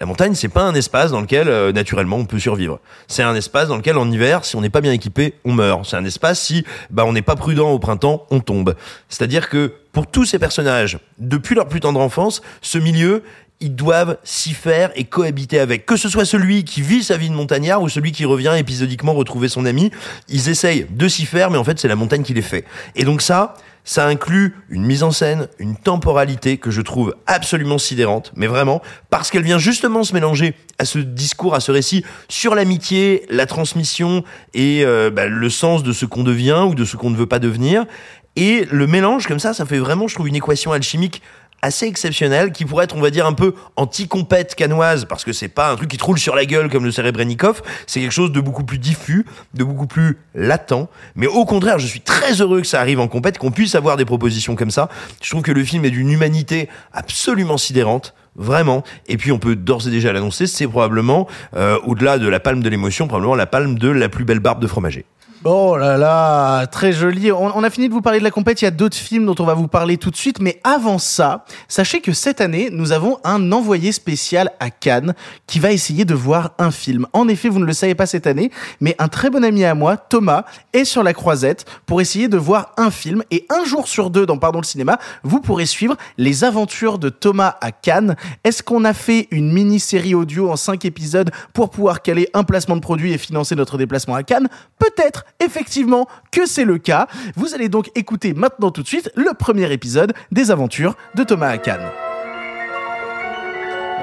La montagne, c'est pas un espace dans lequel euh, naturellement on peut survivre. C'est un espace dans lequel en hiver, si on n'est pas bien équipé, on meurt. C'est un espace si bah on n'est pas prudent au printemps, on tombe. C'est-à-dire que pour tous ces personnages, depuis leur plus tendre enfance, ce milieu, ils doivent s'y faire et cohabiter avec. Que ce soit celui qui vit sa vie de montagnard ou celui qui revient épisodiquement retrouver son ami, ils essayent de s'y faire, mais en fait c'est la montagne qui les fait. Et donc ça, ça inclut une mise en scène, une temporalité que je trouve absolument sidérante, mais vraiment, parce qu'elle vient justement se mélanger à ce discours, à ce récit sur l'amitié, la transmission et euh, bah, le sens de ce qu'on devient ou de ce qu'on ne veut pas devenir. Et le mélange comme ça, ça fait vraiment, je trouve, une équation alchimique assez exceptionnelle qui pourrait être, on va dire, un peu anti-compète canoise parce que c'est pas un truc qui te roule sur la gueule comme le Serebrennikov, c'est quelque chose de beaucoup plus diffus, de beaucoup plus latent. Mais au contraire, je suis très heureux que ça arrive en compète, qu'on puisse avoir des propositions comme ça. Je trouve que le film est d'une humanité absolument sidérante. Vraiment. Et puis on peut d'ores et déjà l'annoncer, c'est probablement, euh, au-delà de la palme de l'émotion, probablement la palme de la plus belle barbe de fromager. Oh là là, très joli. On, a fini de vous parler de la compète. Il y a d'autres films dont on va vous parler tout de suite. Mais avant ça, sachez que cette année, nous avons un envoyé spécial à Cannes qui va essayer de voir un film. En effet, vous ne le savez pas cette année, mais un très bon ami à moi, Thomas, est sur la croisette pour essayer de voir un film. Et un jour sur deux dans Pardon le cinéma, vous pourrez suivre les aventures de Thomas à Cannes. Est-ce qu'on a fait une mini-série audio en cinq épisodes pour pouvoir caler un placement de produit et financer notre déplacement à Cannes? Peut-être effectivement que c'est le cas. Vous allez donc écouter maintenant tout de suite le premier épisode des aventures de Thomas à Cannes.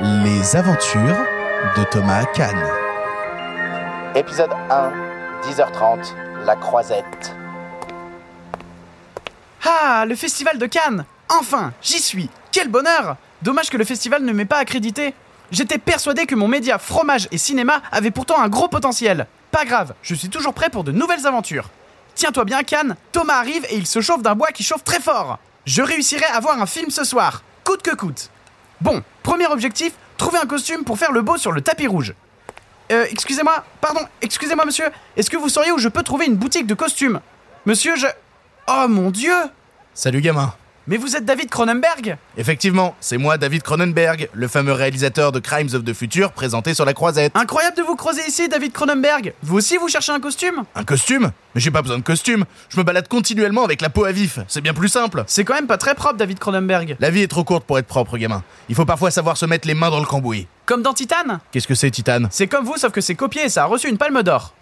Les aventures de Thomas à Cannes. Épisode 1, 10h30, La Croisette. Ah, le festival de Cannes Enfin, j'y suis Quel bonheur Dommage que le festival ne m'ait pas accrédité. J'étais persuadé que mon média fromage et cinéma avait pourtant un gros potentiel. Pas grave, je suis toujours prêt pour de nouvelles aventures. Tiens-toi bien, Cannes, Thomas arrive et il se chauffe d'un bois qui chauffe très fort. Je réussirai à voir un film ce soir, coûte que coûte. Bon, premier objectif, trouver un costume pour faire le beau sur le tapis rouge. Euh, excusez-moi, pardon, excusez-moi monsieur, est-ce que vous sauriez où je peux trouver une boutique de costumes? Monsieur, je... Oh mon dieu Salut gamin. Mais vous êtes David Cronenberg Effectivement, c'est moi David Cronenberg, le fameux réalisateur de Crimes of the Future présenté sur la croisette. Incroyable de vous croiser ici, David Cronenberg Vous aussi, vous cherchez un costume? Un costume? Mais j'ai pas besoin de costume. Je me balade continuellement avec la peau à vif. C'est bien plus simple. C'est quand même pas très propre, David Cronenberg. La vie est trop courte pour être propre, gamin. Il faut parfois savoir se mettre les mains dans le cambouis. Comme dans Titan Qu'est-ce que c'est, Titan C'est comme vous, sauf que c'est copié et ça a reçu une palme d'or.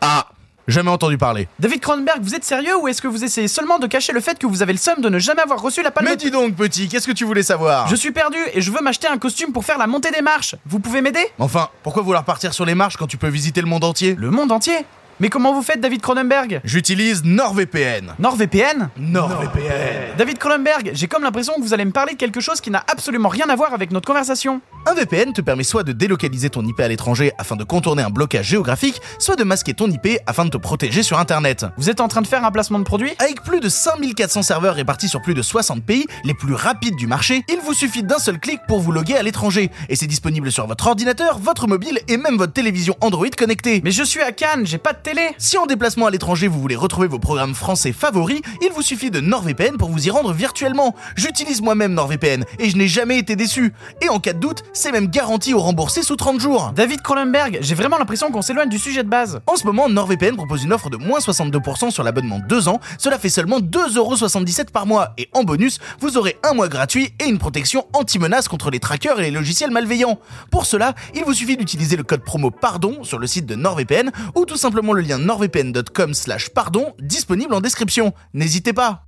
Ah Jamais entendu parler. David Cronenberg, vous êtes sérieux ou est-ce que vous essayez seulement de cacher le fait que vous avez le seum de ne jamais avoir reçu la palme Mais dis donc, petit, qu'est-ce que tu voulais savoir Je suis perdu et je veux m'acheter un costume pour faire la montée des marches. Vous pouvez m'aider? Enfin, pourquoi vouloir partir sur les marches quand tu peux visiter le monde entier? Le monde entier? Mais comment vous faites, David Cronenberg? J'utilise NordVPN. NordVPN? NordVPN. David Cronenberg, j'ai comme l'impression que vous allez me parler de quelque chose qui n'a absolument rien à voir avec notre conversation. Un VPN te permet soit de délocaliser ton IP à l'étranger afin de contourner un blocage géographique, soit de masquer ton IP afin de te protéger sur Internet. Vous êtes en train de faire un placement de produit? Avec plus de 5400 serveurs répartis sur plus de 60 pays, les plus rapides du marché, il vous suffit d'un seul clic pour vous loguer à l'étranger. Et c'est disponible sur votre ordinateur, votre mobile et même votre télévision Android connectée. Mais je suis à Cannes, j'ai pas de télé Si en déplacement à l'étranger vous voulez retrouver vos programmes français favoris, il vous suffit de NordVPN pour vous y rendre virtuellement. J'utilise moi-même NordVPN et je n'ai jamais été déçu. Et en cas de doute, c'est même garanti au remboursé sous 30 jours. David Cronenberg, j'ai vraiment l'impression qu'on s'éloigne du sujet de base. En ce moment, NordVPN propose une offre de moins 62% sur l'abonnement 2 ans. Cela fait seulement 2,77€ par mois. Et en bonus, vous aurez un mois gratuit et une protection anti-menace contre les trackers et les logiciels malveillants. Pour cela, il vous suffit d'utiliser le code promo PARDON sur le site de NordVPN ou tout simplement le lien nordvpn.com slash pardon disponible en description. N'hésitez pas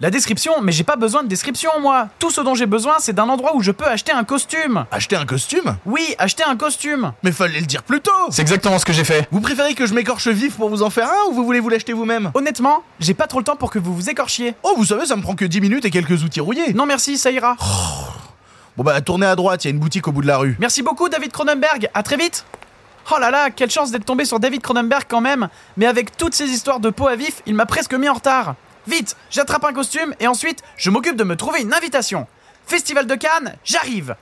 La description Mais j'ai pas besoin de description, moi Tout ce dont j'ai besoin, c'est d'un endroit où je peux acheter un costume Acheter un costume? Oui, acheter un costume Mais fallait le dire plus tôt C'est exactement ce que j'ai fait. Vous préférez que je m'écorche vif pour vous en faire un ou vous voulez vous l'acheter vous-même? Honnêtement, j'ai pas trop le temps pour que vous vous écorchiez. Oh, vous savez, ça me prend que 10 minutes et quelques outils rouillés. Non merci, ça ira. Bon bah, tournez à droite, il y a une boutique au bout de la rue. Merci beaucoup, David Cronenberg. À très vite. Oh là là, quelle chance d'être tombé sur David Cronenberg quand même. Mais avec toutes ces histoires de peau à vif, il m'a presque mis en retard. Vite, j'attrape un costume et ensuite, je m'occupe de me trouver une invitation. Festival de Cannes, j'arrive.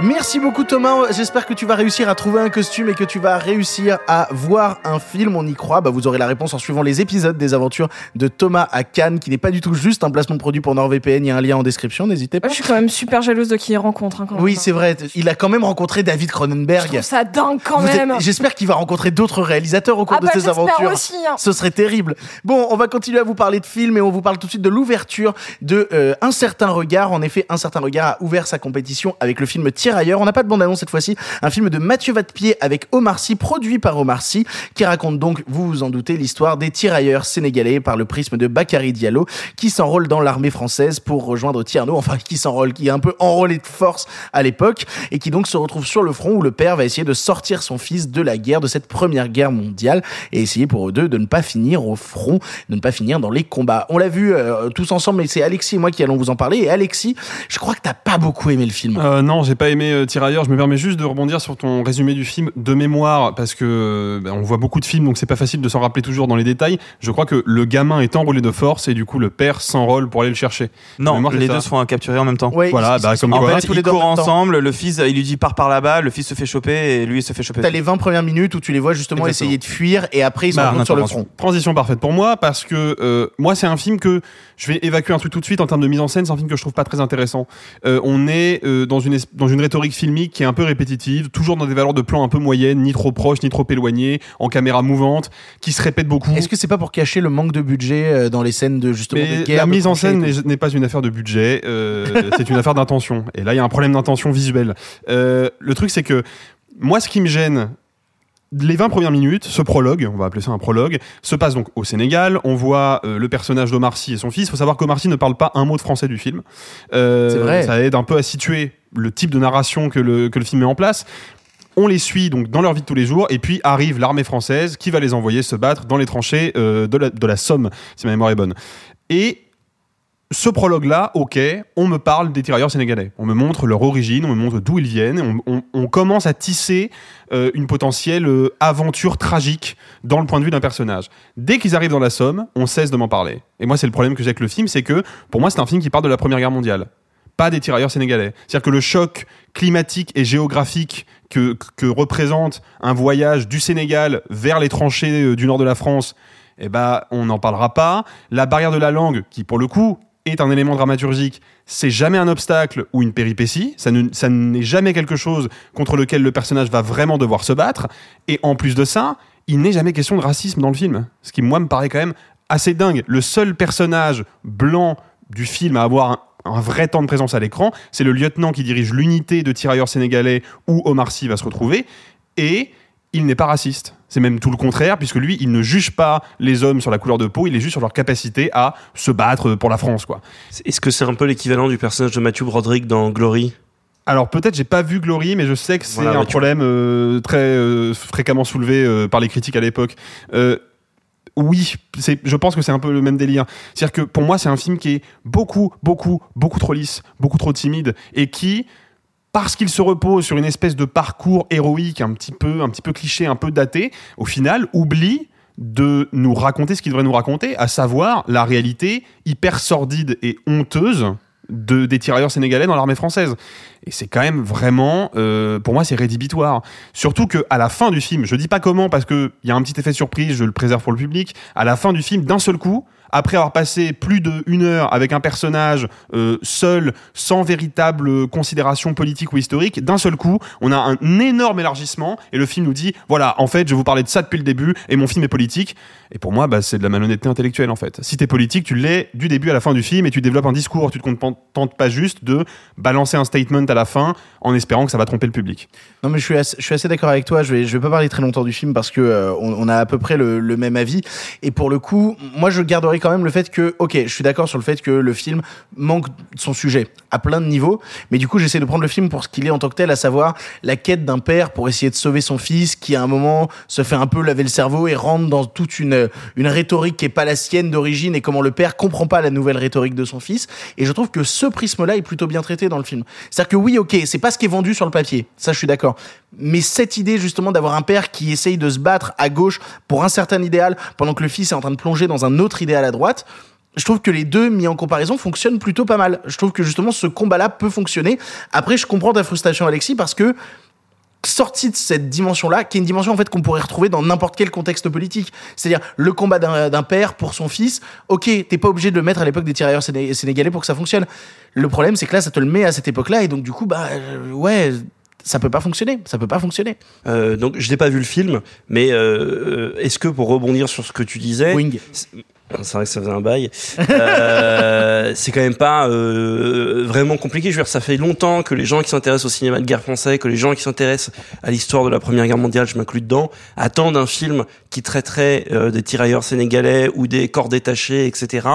Merci beaucoup Thomas, j'espère que tu vas réussir à trouver un costume et que tu vas réussir à voir un film, on y croit. Bah, vous aurez la réponse en suivant les épisodes des aventures de Thomas à Cannes, qui n'est pas du tout juste un placement de produit pour NordVPN, il y a un lien en description, n'hésitez pas. Je suis quand même super jalouse de qui il rencontre. hein, quand Oui, c'est vrai, il a quand même rencontré David Cronenberg. Je trouve ça dingue quand Vous êtes- même. J'espère qu'il va rencontrer d'autres réalisateurs au cours Ah de bah, ses j'espère aventures. aussi, hein. Ce serait terrible. Bon, on va continuer à vous parler de films et on vous parle tout de suite de l'ouverture de euh, Un certain regard. En effet, Un certain regard a ouvert sa compétition avec le film Tirailleurs. On n'a pas de bande-annonce cette fois-ci. Un film de Mathieu Vadepied avec Omar Sy, produit par Omar Sy, qui raconte donc, vous vous en doutez, l'histoire des tirailleurs sénégalais par le prisme de Bakary Diallo, qui s'enrôle dans l'armée française pour rejoindre Tierno, enfin qui s'enrôle, qui est un peu enrôlé de force à l'époque, et qui donc se retrouve sur le front où le père va essayer de sortir son fils de la guerre, de cette première guerre mondiale, et essayer pour eux deux de ne pas finir au front, de ne pas finir dans les combats. On l'a vu euh, tous ensemble, mais c'est Alexis et moi qui allons vous en parler. Et Alexis, je crois que t'as pas beaucoup aimé le film. Euh, non, j'ai pas aimé euh, Tirailleurs. Je me permets juste de rebondir sur ton résumé du film de mémoire parce que ben, on voit beaucoup de films, donc c'est pas facile de s'en rappeler toujours dans les détails. Je crois que le gamin est enrôlé de force et du coup le père s'enrôle pour aller le chercher. Non, mémoire, les ça. deux se font capturer en même temps. voilà, bah, comme en quoi. fait, ils courent ensemble, le fils, il lui dit pars par là-bas, le fils se fait choper et lui il se fait choper. T'as les 20 premières minutes où tu les vois justement Exactement. essayer de fuir et après ils sont Bah, sur le front. Transition parfaite pour moi parce que euh, moi c'est un film que je vais évacuer un truc tout de suite en termes de mise en scène. C'est un film que je trouve pas très intéressant. Euh, on est euh, dans une dans une rhétorique filmique qui est un peu répétitive, toujours dans des valeurs de plan un peu moyennes, ni trop proches ni trop éloignées, en caméra mouvante, qui se répète beaucoup. Est-ce que c'est pas pour cacher le manque de budget euh, dans les scènes de justement Mais de guerre la mise en scène n'est pas une affaire de budget, euh, c'est une affaire d'intention. Et là, il y a un problème d'intention visuelle. Le truc, c'est que moi, ce qui me gêne, les 20 premières minutes, ce prologue, on va appeler ça un prologue, se passe donc au Sénégal. On voit euh, le personnage d'Omar Sy et son fils. Il faut savoir qu'Omar Sy ne parle pas un mot de français du film. Euh, C'est vrai. Ça aide un peu à situer le type de narration que le, que le film met en place. On les suit donc dans leur vie de tous les jours, et puis arrive l'armée française qui va les envoyer se battre dans les tranchées euh, de, la, de la Somme, si ma mémoire est bonne. Et ce prologue-là, ok, on me parle des tirailleurs sénégalais. On me montre leur origine, on me montre d'où ils viennent. On, commence à tisser euh, une potentielle euh, aventure tragique dans le point de vue d'un personnage. Dès qu'ils arrivent dans la Somme, on cesse de m'en parler. Et moi, c'est le problème que j'ai avec le film, c'est que pour moi, c'est un film qui parle de la Première Guerre mondiale. Pas des tirailleurs sénégalais. C'est-à-dire que le choc climatique et géographique que, que représente un voyage du Sénégal vers les tranchées euh, du nord de la France, eh ben, on n'en parlera pas. La barrière de la langue, qui pour le coup est un élément dramaturgique, c'est jamais un obstacle ou une péripétie. Ça ne- n'est jamais quelque chose contre lequel le personnage va vraiment devoir se battre. Et en plus de ça, il n'est jamais question de racisme dans le film. Ce qui, moi, me paraît quand même assez dingue. Le seul personnage blanc du film à avoir un, un vrai temps de présence à l'écran, c'est le lieutenant qui dirige l'unité de tirailleurs sénégalais où Omar Sy va se retrouver. Et il n'est pas raciste. C'est même tout le contraire, puisque lui, il ne juge pas les hommes sur la couleur de peau, il les juge sur leur capacité à se battre pour la France, quoi. Est-ce que c'est un peu l'équivalent du personnage de Matthew Broderick dans Glory? Alors peut-être j'ai pas vu Glory, mais je sais que c'est Voilà, un problème euh, très euh, fréquemment soulevé euh, par les critiques à l'époque. Oui, je pense que c'est un peu le même délire. C'est-à-dire que pour moi, c'est un film qui est beaucoup, beaucoup, beaucoup trop lisse, beaucoup trop timide, et qui, parce qu'il se repose sur une espèce de parcours héroïque un petit peu, un petit peu cliché, un peu daté, au final, oublie de nous raconter ce qu'il devrait nous raconter, à savoir la réalité hyper sordide et honteuse de, des tirailleurs sénégalais dans l'armée française. Et c'est quand même vraiment, euh, pour moi, c'est rédhibitoire. Surtout que à la fin du film, je dis pas comment parce que il y a un petit effet surprise, je le préserve pour le public. À la fin du film, d'un seul coup, après avoir passé plus de une heure avec un personnage euh, seul, sans véritable considération politique ou historique, d'un seul coup, on a un énorme élargissement et le film nous dit voilà, en fait, je vous parler de ça depuis le début et mon film est politique. Et pour moi, bah, c'est de la malhonnêteté intellectuelle en fait. Si t'es politique, tu l'es du début à la fin du film et tu développes un discours. Tu te contentes pas juste de balancer un statement à la fin en espérant que ça va tromper le public. Non, mais je suis assez, d'accord avec toi. Je vais, je vais pas parler très longtemps du film parce que euh, a à peu près le, le même avis. Et pour le coup, moi, je garderai quand même le fait que, ok, je suis d'accord sur le fait que le film manque son sujet à plein de niveaux, mais du coup, j'essaie de prendre le film pour ce qu'il est en tant que tel, à savoir la quête d'un père pour essayer de sauver son fils, qui à un moment se fait un peu laver le cerveau et rentre dans toute une une rhétorique qui est pas la sienne d'origine et comment le père comprend pas la nouvelle rhétorique de son fils. Et je trouve que ce prisme-là est plutôt bien traité dans le film. C'est-à-dire que oui, ok, c'est pas ce qui est vendu sur le papier, ça je suis d'accord. Mais cette idée justement d'avoir un père qui essaye de se battre à gauche pour un certain idéal pendant que le fils est en train de plonger dans un autre idéal à droite, je trouve que les deux mis en comparaison fonctionnent plutôt pas mal. Je trouve que justement ce combat-là peut fonctionner. Après, je comprends ta frustration, Alexis, parce que sorti de cette dimension-là, qui est une dimension en fait qu'on pourrait retrouver dans n'importe quel contexte politique. C'est-à-dire le combat d'un père pour son fils. Ok, t'es pas obligé de le mettre à l'époque des tirailleurs séné- sénégalais pour que ça fonctionne. Le problème, c'est que là, ça te le met à cette époque-là, et donc du coup, bah euh, ouais, ça peut pas fonctionner. Ça peut pas fonctionner. Euh, donc je n'ai pas vu le film, mais euh, est-ce que pour rebondir sur ce que tu disais, c'est c'est vrai que ça faisait un bail. Euh, c'est quand même pas euh, vraiment compliqué. Je veux dire, ça fait longtemps que les gens qui s'intéressent au cinéma de guerre français, que les gens qui s'intéressent à l'histoire de la Première Guerre mondiale, je m'inclus dedans, attendent un film qui traiterait euh, des tirailleurs sénégalais ou des corps détachés, etc.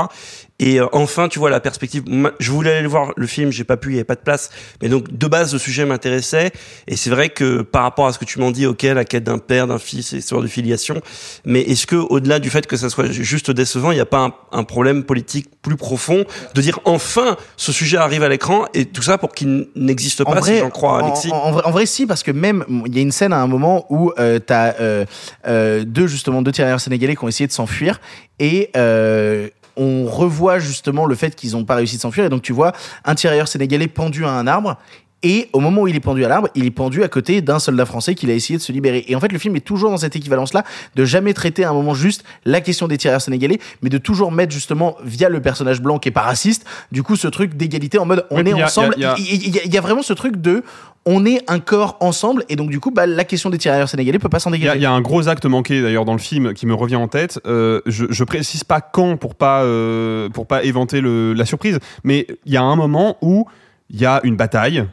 Et euh, enfin, tu vois la perspective. Je voulais aller voir le film, j'ai pas pu, il y avait pas de place. Mais donc de base, le sujet m'intéressait. Et c'est vrai que par rapport à ce que tu m'en dis, ok, la quête d'un père, d'un fils, genre de filiation. Mais est-ce que au-delà du fait que ça soit juste décevant, il n'y a pas un, un problème politique plus profond de dire enfin ce sujet arrive à l'écran et tout ça pour qu'il n'existe pas, si j'en crois, en- Alexis. En, en vrai, en vrai, si, parce que même il y a une scène à un moment où euh, t'as euh, euh, deux justement deux tirailleurs sénégalais qui ont essayé de s'enfuir et on revoit justement le fait qu'ils n'ont pas réussi de s'enfuir et donc tu vois un tirailleur sénégalais pendu à un arbre. Et au moment où il est pendu à l'arbre, il est pendu à côté d'un soldat français qui a essayé de se libérer. Et en fait, le film est toujours dans cette équivalence-là, de jamais traiter à un moment juste la question des tirailleurs sénégalais, mais de toujours mettre justement, via le personnage blanc qui est pas raciste, du coup, ce truc d'égalité en mode on Oui, est a- ensemble. il y a- Il il y, a- il y a vraiment ce truc de on est un corps ensemble, et donc du coup, bah, la question des tirailleurs sénégalais peut pas s'en Il y, a, dégager. il y a un gros acte manqué d'ailleurs dans le film qui me revient en tête. Euh, je, je précise pas quand pour pas euh, pour pas éventer le, la surprise, mais il y a un moment où il y a une bataille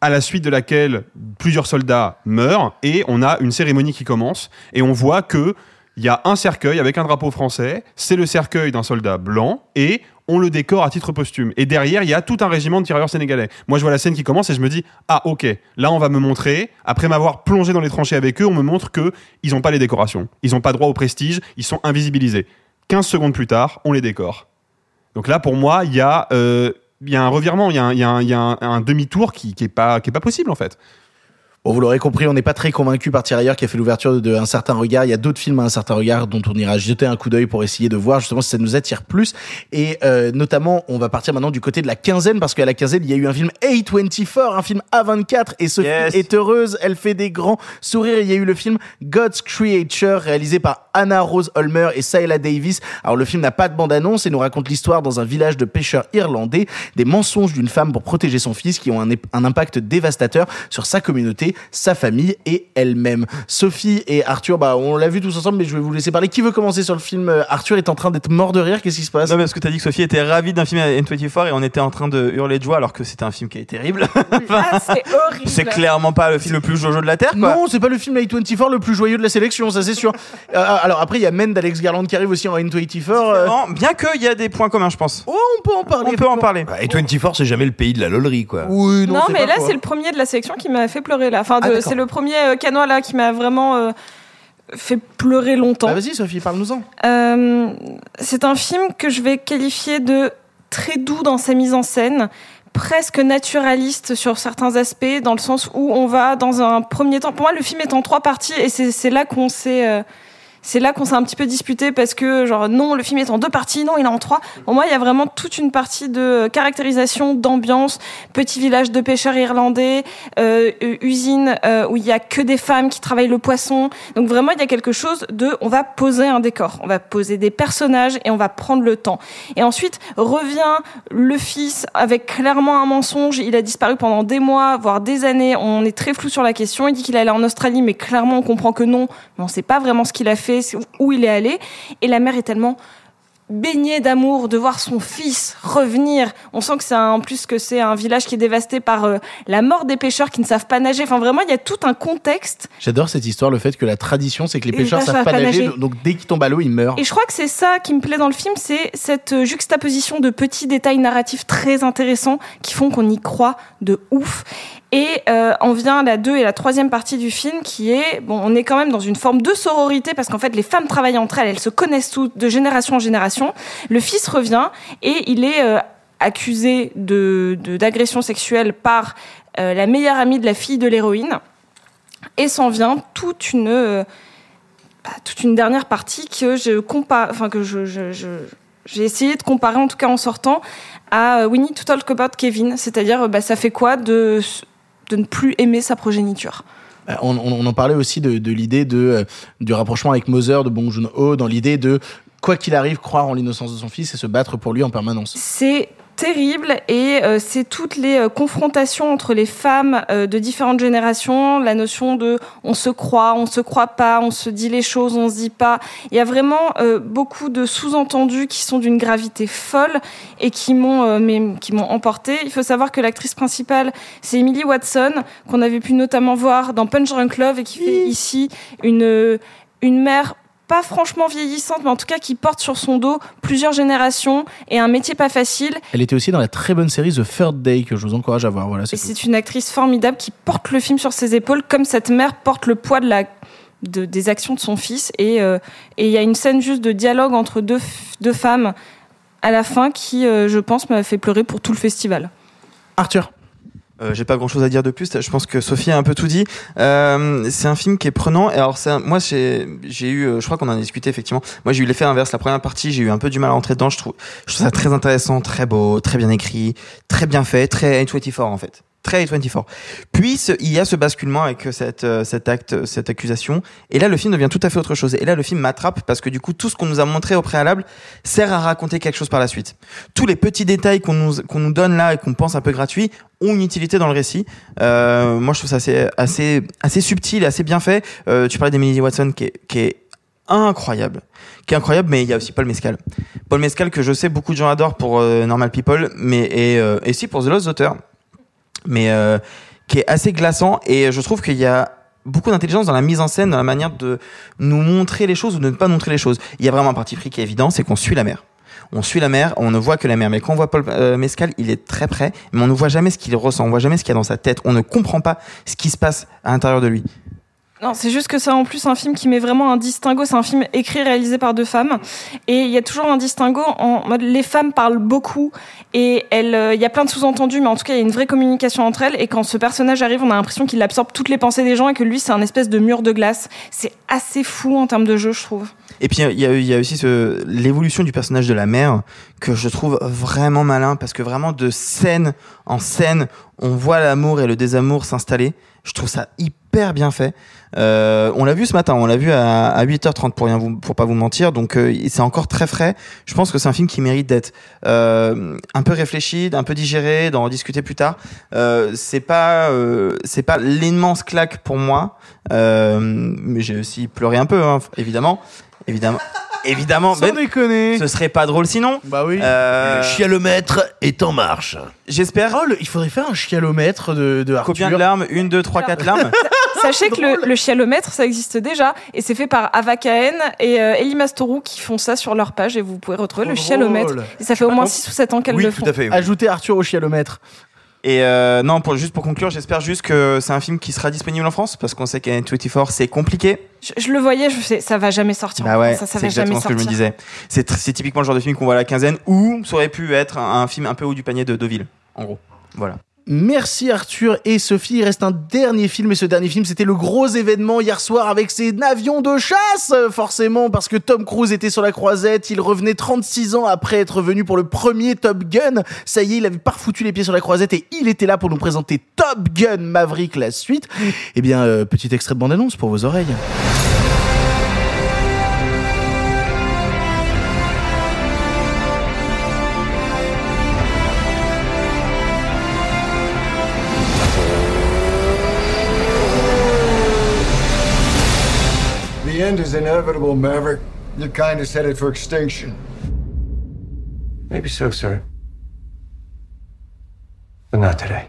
à la suite de laquelle plusieurs soldats meurent et on a une cérémonie qui commence et on voit que il y a un cercueil avec un drapeau français, c'est le cercueil d'un soldat blanc et on le décore à titre posthume. Et derrière, il y a tout un régiment de tirailleurs sénégalais. Moi, je vois la scène qui commence et je me dis ah ok, là on va me montrer. Après m'avoir plongé dans les tranchées avec eux, on me montre que ils ont pas les décorations, ils ont pas droit au prestige, ils sont invisibilisés. 15 secondes plus tard, on les décore. Donc là, pour moi, il y a euh, il y a un revirement, il y a un, demi-tour qui, qui est pas possible en fait. Bon, vous l'aurez compris, on n'est pas très convaincu par Tirailleur qui a fait l'ouverture de, Un certain regard. Il y a d'autres films à Un certain regard dont on ira jeter un coup d'œil pour essayer de voir justement si ça nous attire plus. Et euh, notamment, on va partir maintenant du côté de la quinzaine parce qu'à la quinzaine, il y a eu un film A24, un film A24 et Sophie est heureuse, elle fait des grands sourires. Il y a eu le film God's Creature réalisé par Anna Rose Holmer et Sayla Davis. Alors le film n'a pas de bande-annonce et nous raconte l'histoire dans un village de pêcheurs irlandais des mensonges d'une femme pour protéger son fils qui ont un impact dévastateur sur sa communauté, sa famille et elle-même. Sophie et Arthur, bah on l'a vu tous ensemble, mais je vais vous laisser parler. Qui veut commencer sur le film Euh, Arthur est en train d'être mort de rire. Qu'est-ce qui se passe? Non, mais parce que t'as dit que Sophie était ravie d'un film N24 et on était en train de hurler de joie alors que c'était un film qui est terrible. Ah, c'est horrible. c'est clairement pas le film le plus jojo de la Terre, quoi. Non, c'est pas le film A24 le plus joyeux de la sélection, ça c'est sûr. Euh, alors après, il y a Men d'Alex Garland qui arrive aussi en A24. euh, Non, bien qu'il y a des points communs, je pense. Oh, on peut en parler. On peut en parler. Et 24, c'est jamais le pays de la lolerie, quoi. Oui, Non, mais là, c'est le premier de la sélection qui m'a fait pleurer là. Ah, de- c'est le premier euh, canois là qui m'a vraiment euh, fait pleurer longtemps. Bah, vas-y, Sophie, parle-nous-en. Euh, c'est un film que je vais qualifier de très doux dans sa mise en scène, presque naturaliste sur certains aspects, dans le sens où on va dans un premier temps. Pour moi, le film est en trois parties et c'est là qu'on sait. C'est là qu'on s'est un petit peu disputé parce que genre non le film est en deux parties non il est en trois. Pour moi il y a vraiment toute une partie de caractérisation d'ambiance petit village de pêcheurs irlandais euh, euh, usine euh, où il y a que des femmes qui travaillent le poisson. Donc vraiment il y a quelque chose de on va poser un décor on va poser des personnages et on va prendre le temps. Et ensuite revient le fils avec clairement un mensonge. Il a disparu pendant des mois voire des années. On est très flou sur la question. Il dit qu'il allait en Australie mais clairement on comprend que non. Mais on sait pas vraiment ce qu'il a fait où il est allé. Et la mère est tellement baignée d'amour de voir son fils revenir. On sent que c'est en plus que c'est un village qui est dévasté par euh, la mort des pêcheurs qui ne savent pas nager. Enfin vraiment, il y a tout un contexte. J'adore cette histoire, le fait que la tradition, c'est que les pêcheurs les savent pas nager, donc dès qu'ils tombent à l'eau, ils meurent. Et je crois que c'est ça qui me plaît dans le film, c'est cette euh, juxtaposition de petits détails narratifs très intéressants qui font qu'on y croit de ouf. Et euh, on vient à la deux et la troisième partie du film qui est, bon, on est quand même dans une forme de sororité parce qu'en fait les femmes travaillent entre elles, elles se connaissent toutes de génération en génération. Le fils revient et il est euh, accusé de d'agression sexuelle par euh, la meilleure amie de la fille de l'héroïne et s'en vient toute une euh, bah, toute une dernière partie que je compare, enfin que je, j'ai essayé de comparer en tout cas en sortant à We Need to Talk About Kevin, c'est-à-dire bah, ça fait quoi de de ne plus aimer sa progéniture. Euh, On, on- on en parlait aussi de, de l'idée de, euh, du rapprochement avec Mother de Bong Joon-ho, dans l'idée de, quoi qu'il arrive, croire en l'innocence de son fils et se battre pour lui en permanence. C'est terrible et euh, c'est toutes les euh, confrontations entre les femmes euh, de différentes générations, la notion de on se croit, on se croit pas, on se dit les choses, on se dit pas. Il y a vraiment euh, beaucoup de sous-entendus qui sont d'une gravité folle et qui m'ont euh, mais qui m'ont emporté. Il faut savoir que l'actrice principale c'est Emily Watson qu'on avait pu notamment voir dans Punch Drunk Love et qui fait ici une une mère pas franchement vieillissante, mais en tout cas qui porte sur son dos plusieurs générations et un métier pas facile. Elle était aussi dans la très bonne série The Third Day, que je vous encourage à voir. Voilà, c'est une actrice formidable qui porte le film sur ses épaules, comme cette mère porte le poids de la de- des actions de son fils. Et euh, et il y a une scène juste de dialogue entre deux, deux femmes à la fin qui, euh, je pense, m'a fait pleurer pour tout le festival. Arthur. Euh, j'ai pas grand chose à dire de plus. Je pense que Sophie a un peu tout dit. Euh, c'est un film qui est prenant. Et alors, un- moi, j'ai eu, euh, je crois qu'on en a discuté effectivement. Moi, j'ai eu l'effet inverse. La première partie, j'ai eu un peu du mal à rentrer dedans. Je trouve, je trouve ça très intéressant, très beau, très bien écrit, très bien fait, très A24 en fait. Très A24. Puis, il y a ce basculement avec cette, euh, cet acte, cette accusation. Et là, le film devient tout à fait autre chose. Et là, le film m'attrape parce que du coup, tout ce qu'on nous a montré au préalable sert à raconter quelque chose par la suite. Tous les petits détails qu'on nous, qu'on nous donne là et qu'on pense un peu gratuits ont une utilité dans le récit. Euh, moi, je trouve ça assez, assez, assez subtil assez bien fait. Euh, tu parlais d'Emily Watson qui est, qui est incroyable. Qui est incroyable, mais il y a aussi Paul Mescal. Paul Mescal que je sais beaucoup de gens adorent pour euh, Normal People, mais et, euh, et si pour The Lost Daughter, mais euh, qui est assez glaçant et je trouve qu'il y a beaucoup d'intelligence dans la mise en scène, dans la manière de nous montrer les choses ou de ne pas montrer les choses. Il y a vraiment un parti pris qui est évident, c'est qu'on suit la mer. On suit la mer, on ne voit que la mer. Mais quand on voit Paul euh, Mescal, il est très près, mais on ne voit jamais ce qu'il ressent, on voit jamais ce qu'il y a dans sa tête. On ne comprend pas ce qui se passe à l'intérieur de lui. Non, c'est juste que c'est en plus un film qui met vraiment un distinguo. C'est un film écrit, réalisé par deux femmes. Et il y a toujours un distinguo en mode les femmes parlent beaucoup et euh, il y a plein de sous-entendus, mais en tout cas, il y a une vraie communication entre elles. Et quand ce personnage arrive, on a l'impression qu'il absorbe toutes les pensées des gens et que lui, c'est un espèce de mur de glace. C'est assez fou en termes de jeu, je trouve. Et puis il y a, y a aussi ce, l'évolution du personnage de la mère que je trouve vraiment malin parce que vraiment de scène en scène, on voit l'amour et le désamour s'installer. Je trouve ça hyper bien fait. Euh, on l'a vu ce matin, on l'a vu à, à 8h30 pour rien vous, pour pas vous mentir. Donc euh, c'est encore très frais. Je pense que c'est un film qui mérite d'être euh, un peu réfléchi, un peu digéré, d'en discuter plus tard. Euh, c'est pas euh, c'est pas l'immense claque pour moi, euh, mais j'ai aussi pleuré un peu, hein, évidemment, évidemment. Évidemment, Sans déconner. ce serait pas drôle sinon. Bah oui. Euh, Le chialomètre est en marche. J'espère. Oh, le- il faudrait faire un chialomètre de, de Arthur. Combien de larmes Une, deux, trois, quatre larmes. Sachez que le, le chialomètre, ça existe déjà, et c'est fait par Ava Cahen et euh, Elie Mastorou qui font ça sur leur page, et vous pouvez retrouver le chialomètre. drôle. Et ça fait au moins 6 ou 7 ans qu'elles Oui, le tout font. à fait. oui. Ajoutez Arthur au chialomètre. Et euh, non, pour, juste pour conclure, j'espère juste que c'est un film qui sera disponible en France parce qu'on sait qu'à 24 c'est compliqué. Je, je le voyais, je sais, ça va jamais sortir. Bah ouais, ça, ça c'est va jamais exactement ce que je me disais. C'est c'est typiquement le genre de film qu'on voit à la quinzaine ou ça aurait pu être un, un film un peu haut du panier de Deauville, en gros. Voilà. Merci Arthur et Sophie. Il reste un dernier film et ce dernier film, c'était le gros événement hier soir avec ses avions de chasse, forcément, parce que Tom Cruise était sur la croisette. Il revenait 36 ans après être venu pour le premier Top Gun. Ça y est, il avait pas foutu les pieds sur la croisette et il était là pour nous présenter Top Gun Maverick, la suite. Eh bien, euh, petit extrait de bande-annonce pour vos oreilles. End is inevitable, Maverick. Your kind is headed for extinction. Maybe so, sir. But not today.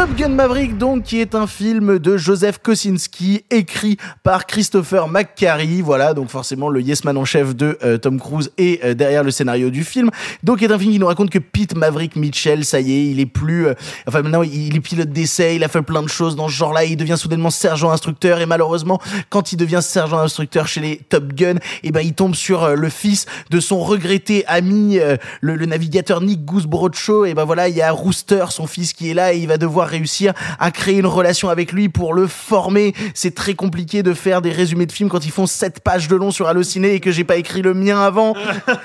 Top Gun Maverick, donc, qui est un film de Joseph Kosinski, écrit par Christopher McQuarrie. Voilà, donc forcément le yes man en chef de euh, Tom Cruise est euh, derrière le scénario du film. Donc, est un film qui nous raconte que Pete Maverick Mitchell, ça y est, il est plus, euh, enfin maintenant il est pilote d'essai, il a fait plein de choses dans ce genre-là, il devient soudainement sergent instructeur et malheureusement, quand il devient sergent instructeur chez les Top Gun, eh ben il tombe sur le fils de son regretté ami, le, le navigateur Nick Goose Broadshaw. Et ben voilà, il y a Rooster, son fils, qui est là et il va devoir réussir à créer une relation avec lui pour le former. C'est très compliqué de faire des résumés de films quand ils font 7 pages de long sur Allociné et que j'ai pas écrit le mien avant.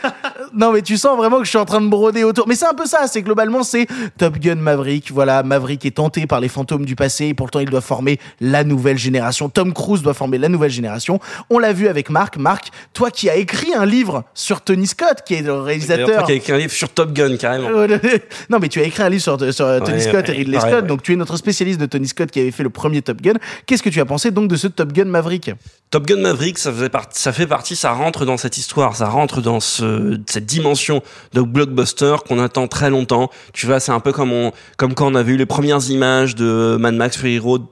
non mais tu sens vraiment que je suis en train de broder autour. Mais c'est un peu ça, c'est globalement c'est Top Gun Maverick. Voilà, Maverick est tenté par les fantômes du passé et pourtant il doit former la nouvelle génération. Tom Cruise doit former la nouvelle génération. On l'a vu avec Marc. Marc, toi qui as écrit un livre sur Tony Scott, qui est le réalisateur. toi qui as écrit un livre sur Top Gun, carrément. non, mais tu as écrit un livre sur, sur Tony Ouais, Scott et Ridley pareil, Scott, ouais. donc tu es notre spécialiste de Tony Scott qui avait fait le premier Top Gun. Qu'est-ce que tu as pensé donc de ce Top Gun Maverick? Top Gun Maverick, ça, fait partie, ça rentre dans cette histoire, ça rentre dans ce, cette dimension de blockbuster qu'on attend très longtemps. Tu vois, c'est un peu comme, comme quand on avait eu les premières images de Mad Max Fury Road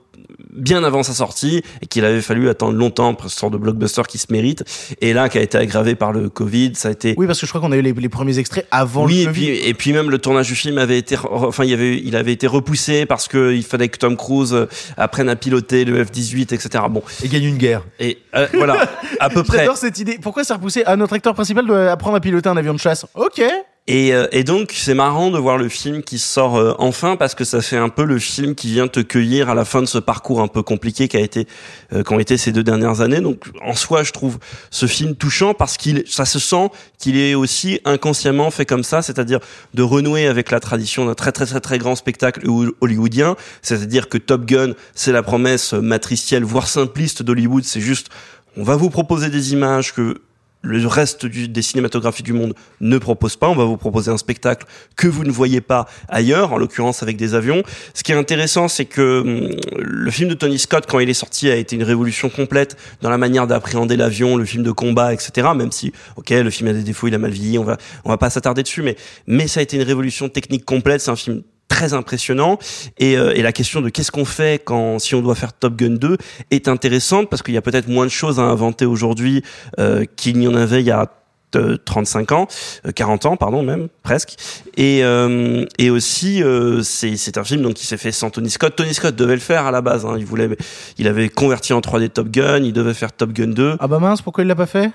bien avant sa sortie et qu'il avait fallu attendre longtemps pour ce genre de blockbuster qui se mérite et là qui a été aggravé par le Covid ça a été Oui, parce que je crois qu'on a eu les, les premiers extraits avant oui, le et Covid. puis, et puis même le tournage du film avait été, enfin, il y avait, il avait été repoussé parce que il fallait que Tom Cruise euh, apprenne à piloter le F-18, etc. Bon. Et gagne une guerre. Et euh, voilà, à peu près. J'adore cette idée. Pourquoi c'est repoussé Ah, notre acteur principal doit apprendre à piloter un avion de chasse. Ok. Et, euh, et donc c'est marrant de voir le film qui sort euh, enfin parce que ça fait un peu le film qui vient te cueillir à la fin de ce parcours un peu compliqué qui a été euh, qu'ont été ces deux dernières années. Donc en soi, je trouve ce film touchant parce qu'il ça se sent qu'il est aussi inconsciemment fait comme ça, c'est-à-dire de renouer avec la tradition d'un très très très très grand spectacle ho- hollywoodien, c'est-à-dire que Top Gun, c'est la promesse matricielle voire simpliste d'Hollywood, c'est juste on va vous proposer des images que le reste du- des cinématographies du monde ne propose pas. On va vous proposer un spectacle que vous ne voyez pas ailleurs, en l'occurrence avec des avions. Ce qui est intéressant, c'est que hum, le film de Tony Scott, quand il est sorti, a été une révolution complète dans la manière d'appréhender l'avion, le film de combat, etc. Même si, ok, le film a des défauts, il a mal vieilli, on va, on va pas s'attarder dessus, mais, mais ça a été une révolution technique complète. C'est un film très impressionnant et, euh, et la question de qu'est-ce qu'on fait quand si on doit faire Top Gun 2 est intéressante parce qu'il y a peut-être moins de choses à inventer aujourd'hui euh, qu'il n'y en avait il y a euh, 35 ans, euh, 40 ans pardon même presque et euh, et aussi euh, c'est c'est un film donc qui s'est fait sans Tony Scott Tony Scott devait le faire à la base hein. il voulait il avait converti en 3D Top Gun il devait faire Top Gun 2 Ah bah mince, pourquoi il l'a pas fait?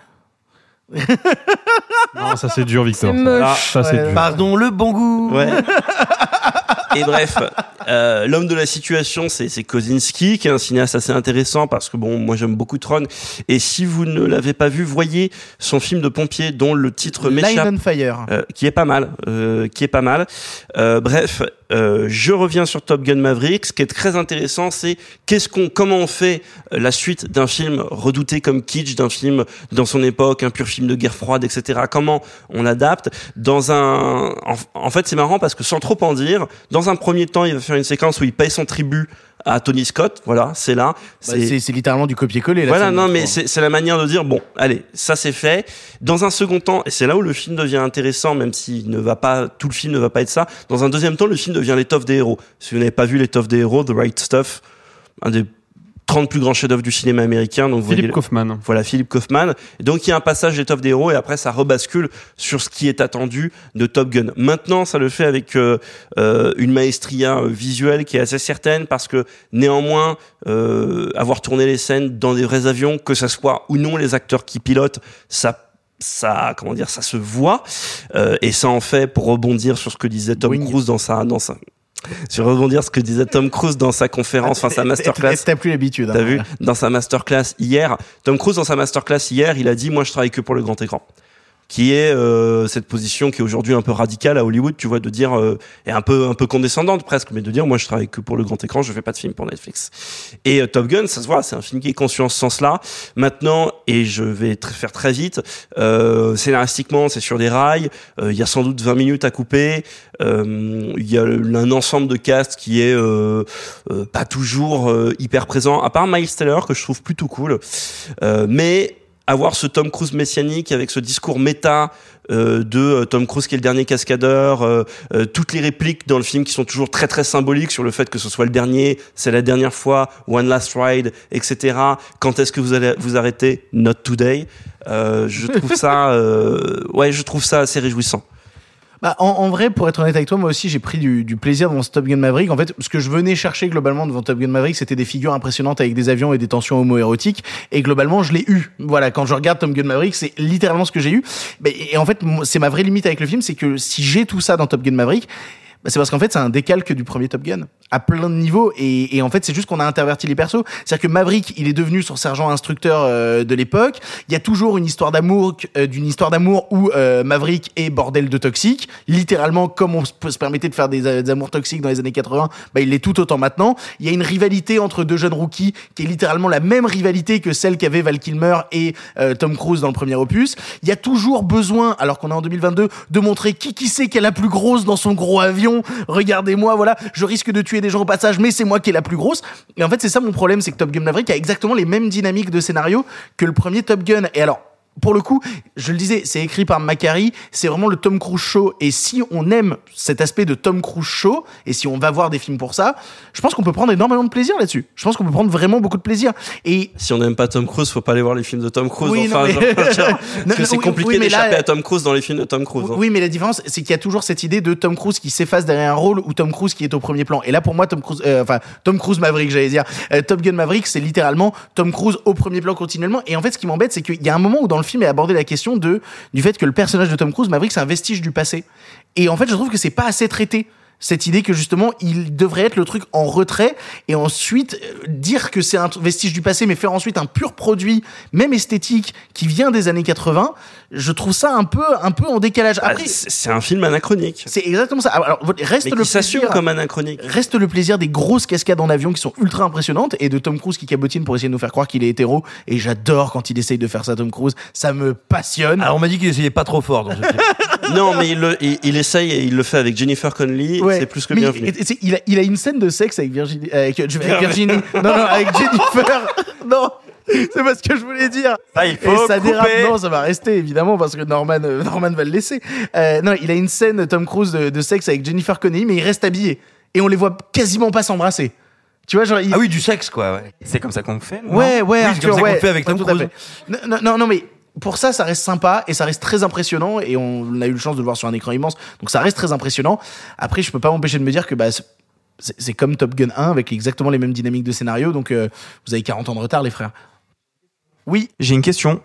Non, ça c'est dur, Victor. C'est ça. moche. Ça c'est Ouais. dur. Pardon, le bon goût. Ouais. Et bref, euh, l'homme de la situation, c'est c'est Kozinski, qui est un cinéaste assez intéressant parce que bon, moi j'aime beaucoup Tron. Et si vous ne l'avez pas vu, voyez son film de pompier dont le titre m'échappe. on Fire. Euh, qui est pas mal, euh, qui est pas mal. Euh, bref, euh, je reviens sur Top Gun Maverick. Ce qui est très intéressant, c'est qu'est-ce qu'on, comment on fait euh, la suite d'un film redouté comme kitsch, d'un film dans son époque, un pur film de guerre froide, etc. Comment on l'adapte dans un, en, en fait, c'est marrant parce que sans trop en dire, dans un premier temps, il va faire une séquence où il paye son tribut à Tony Scott. Voilà, c'est là. Bah, c'est littéralement du copier-coller. là, Voilà, non, mais c'est c'est la manière de dire bon, allez, ça c'est fait. Dans un second temps, et c'est là où le film devient intéressant, même s'il ne va pas, tout le film ne va pas être ça. Dans un deuxième temps, le film devient l'étoffe des héros. Si vous n'avez pas vu l'étoffe des héros, The Right Stuff, un des 30 plus grands chefs-d'œuvre du cinéma américain. Donc Philippe voyez- Kaufman. Voilà, Philippe Kaufman. Et donc il y a un passage d'étoffe des héros et après ça rebascule sur ce qui est attendu de Top Gun. Maintenant, ça le fait avec euh, euh, une maestria euh, visuelle qui est assez certaine parce que néanmoins, euh, avoir tourné les scènes dans des vrais avions, que ça soit ou non les acteurs qui pilotent, ça ça comment dire ça se voit Euh, et ça en fait pour rebondir sur ce que disait Tom Cruise dans sa dans sa sur rebondir ce que disait Tom Cruise dans sa conférence, enfin sa masterclass. T'as plus l'habitude. hein. T'as vu? Dans sa masterclass hier, Tom Cruise dans sa masterclass hier, il a dit moi je travaille que pour le grand écran. Qui est euh, cette position qui est aujourd'hui un peu radicale à Hollywood, tu vois, de dire euh, et un peu un peu condescendante presque, mais de dire moi je travaille que pour le grand écran, je fais pas de film pour Netflix. Et euh, Top Gun, ça se voit, c'est un film qui est conscient en ce sens-là. Maintenant, et je vais faire très vite, euh, scénaristiquement, c'est sur des rails. euh, Il y a sans doute 20 minutes à couper. Il y a un ensemble de cast qui est pas toujours hyper présent, à part Miles Teller que je trouve plutôt cool. Mais avoir ce Tom Cruise messianique avec ce discours méta euh, de euh, Tom Cruise qui est le dernier cascadeur, euh, euh, toutes les répliques dans le film qui sont toujours très très symboliques sur le fait que ce soit le dernier, c'est la dernière fois, one last ride, etc. Quand est-ce que vous allez vous arrêter? Not today. Euh, je trouve ça, euh, ouais, je trouve ça assez réjouissant. Bah, en, en vrai, pour être honnête avec toi, moi aussi, j'ai pris du, du plaisir devant ce Top Gun Maverick. En fait, ce que je venais chercher globalement devant Top Gun Maverick, c'était des figures impressionnantes avec des avions et des tensions homoérotiques. Et globalement, je l'ai eu. Voilà, quand je regarde Top Gun Maverick, c'est littéralement ce que j'ai eu. Et en fait, c'est ma vraie limite avec le film, c'est que si j'ai tout ça dans Top Gun Maverick, bah, c'est parce qu'en fait, c'est un décalque du premier Top Gun à plein de niveaux. Et, et en fait, c'est juste qu'on a interverti les persos. C'est-à-dire que Maverick, il est devenu son sergent instructeur euh, de l'époque. Il y a toujours une histoire d'amour, euh, d'une histoire d'amour où euh, Maverick est bordel de toxique. Littéralement, comme on se permettait de faire des, amours toxiques dans les années 80, bah, il l'est tout autant maintenant. Il y a une rivalité entre deux jeunes rookies qui est littéralement la même rivalité que celle qu'avait Val Kilmer et euh, Tom Cruise dans le premier opus. Il y a toujours besoin, alors qu'on est en 2022, de montrer qui qui c'est est la plus grosse dans son gros avion. Regardez-moi, voilà, je risque de tuer des gens au passage, mais c'est moi qui est la plus grosse. Et en fait, c'est ça mon problème, c'est que Top Gun Maverick a exactement les mêmes dynamiques de scénario que le premier Top Gun. Et alors, pour le coup, je le disais, c'est écrit par Macari, c'est vraiment le Tom Cruise show. Et si on aime cet aspect de Tom Cruise show, et si on va voir des films pour ça, je pense qu'on peut prendre énormément de plaisir là-dessus. Je pense qu'on peut prendre vraiment beaucoup de plaisir. Et Si on n'aime pas Tom Cruise, faut pas aller voir les films de Tom Cruise. Oui, enfin, non, mais- genre, parce que c'est compliqué oui, là- d'échapper à Tom Cruise dans les films de Tom Cruise. hein. Oui, mais la différence, c'est qu'il y a toujours cette idée de Tom Cruise qui s'efface derrière un rôle ou Tom Cruise qui est au premier plan. Et là, pour moi, Tom Cruise, euh, enfin, Tom Cruise Maverick, j'allais dire, euh, Top Gun Maverick, c'est littéralement Tom Cruise au premier plan continuellement. Et en fait, ce qui m'embête, c'est qu'il y a un moment où dans le est abordé la question de, du fait que le personnage de Tom Cruise Maverick, c'est un vestige du passé. Et en fait, je trouve que c'est pas assez traité. Cette idée que justement, il devrait être le truc en retrait et ensuite euh, dire que c'est un vestige du passé, mais faire ensuite un pur produit, même esthétique, qui vient des années 80, je trouve ça un peu, un peu en décalage. Après, C'est un film anachronique. c'est exactement ça. Alors, reste Mais le plaisir- comme anachronique. Reste le plaisir des grosses cascades en avion qui sont ultra impressionnantes et de Tom Cruise qui cabotine pour essayer de nous faire croire qu'il est hétéro. Et j'adore quand il essaye de faire ça, Tom Cruise. Ça me passionne. Alors on m'a dit qu'il essayait pas trop fort dans ce film. non, mais il, le- il, il essaye et il le fait avec Jennifer Connelly. Ouais. C'est plus que Mais bienvenu. il, a, il a une scène de sexe avec Virginie. Avec, avec Virginie. non, non, avec Jennifer. non. C'est pas ce que je voulais dire. Ah, il Et faut ça couper. dérape. Non, ça va rester évidemment parce que Norman, euh, Norman va le laisser. Euh, non, il a une scène Tom Cruise de, de sexe avec Jennifer Connelly, mais il reste habillé et on les voit quasiment pas s'embrasser. Tu vois, genre. il- Ah oui, du sexe quoi. Ouais. C'est comme ça qu'on fait. Ouais, ouais, Oui, c'est comme ça qu'on ouais. le fait avec Tom Cruise. Non, non, mais pour ça, ça reste sympa et ça reste très impressionnant et on a eu le chance de le voir sur un écran immense, donc ça reste très impressionnant. Après, je peux pas m'empêcher de me dire que bah, c'est comme Top Gun 1 avec exactement les mêmes dynamiques de scénario, donc euh, vous avez 40 ans de retard, les frères. Oui. J'ai une question.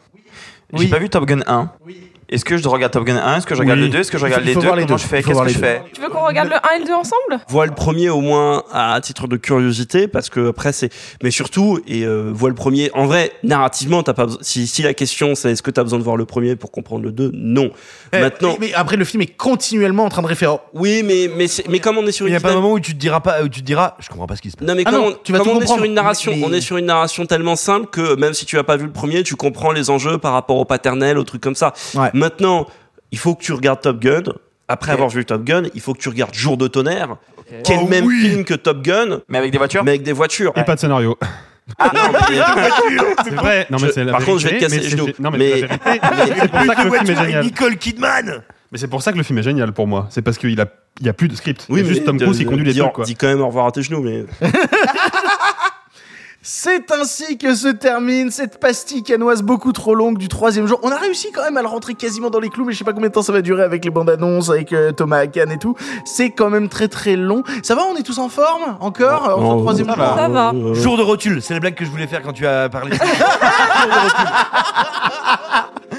J'ai Oui. pas vu Top Gun 1. Est-ce que je regarde Top Gun 1 Est-ce que je regarde Oui. le 2 Est-ce que je Il faut- regarde il les faut deux les Comment deux. je fais? Il Qu'est-ce que je fais? Tu veux qu'on regarde le 1 et le 2 ensemble? Vois le premier au moins à titre de curiosité parce que après c'est mais surtout et euh, vois le premier. En vrai narrativement t'as pas besoin si, si la question c'est est-ce que t'as besoin de voir le premier pour comprendre le 2 non. Euh, maintenant mais, mais après, le film est continuellement en train de référer. oui mais mais c'est- mais comme on est sur Il une y a pas un moment où tu te diras pas, où tu te diras, je comprends pas ce qui se passe. non mais Ah comme, non, on, tu vas comme tout on est sur une narration Mais- on est sur une narration tellement simple que même si tu as pas vu le premier tu comprends les enjeux par rapport au paternel au truc comme ça. Ouais. Maintenant il faut que tu regardes Top Gun après avoir vu Top Gun il faut que tu regardes Jour de tonnerre qui est Oh le même oui. film que Top Gun Mais avec des voitures mais avec des voitures Et pas de scénario. Non, mais- C'est vrai. Non, mais c'est la par contre, je vais te casser les genoux. Non, mais, Mais- c'est pour ça que le film est génial. Nicole Kidman. Mais c'est pour ça que le film est génial pour moi. C'est parce qu'il a, il y a plus de script. Oui, il juste Tom Cruise qui de- conduit les trucs, dis quand même au revoir à tes genoux, mais. C'est ainsi que se termine cette pastille canoise beaucoup trop longue du troisième jour. On a réussi quand même à le rentrer quasiment dans les clous, mais je sais pas combien de temps ça va durer avec les bandes annonces, avec euh, Thomas Hakan et tout. C'est quand même très très long. Ça va, on est tous en forme encore euh, entre le troisième ça jour? va. Jour de rotule, c'est la blague que je voulais faire quand tu as parlé.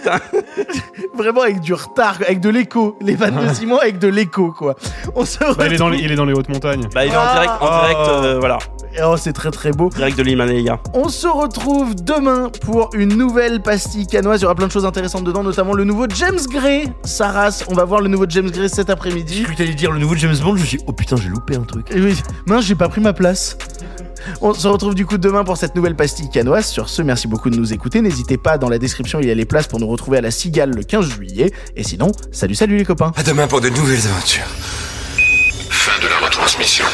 Vraiment avec du retard, avec de l'écho. Les vannes de Simon avec de l'écho, quoi. On se Bah, il, est dans les, retrouve- il est dans les hautes montagnes. Bah, il est en direct, en direct, euh, voilà. Oh, c'est très très beau. Direct de l'Himalaya. On se retrouve demain pour une nouvelle pastille canoise. Il y aura plein de choses intéressantes dedans, notamment le nouveau James Gray. Saras, on va voir le nouveau James Gray cet après-midi. Que t'allais dire le nouveau James Bond, je me suis dit, oh putain, j'ai loupé un truc. Et oui, mince, j'ai pas pris ma place. On se retrouve du coup demain pour cette nouvelle pastille canoise. Sur ce, merci beaucoup de nous écouter. N'hésitez pas, dans la description, il y a les places pour nous retrouver à la Cigale le 15 juillet. Et sinon, salut, salut les copains. À demain pour de nouvelles aventures. Fin de la retransmission.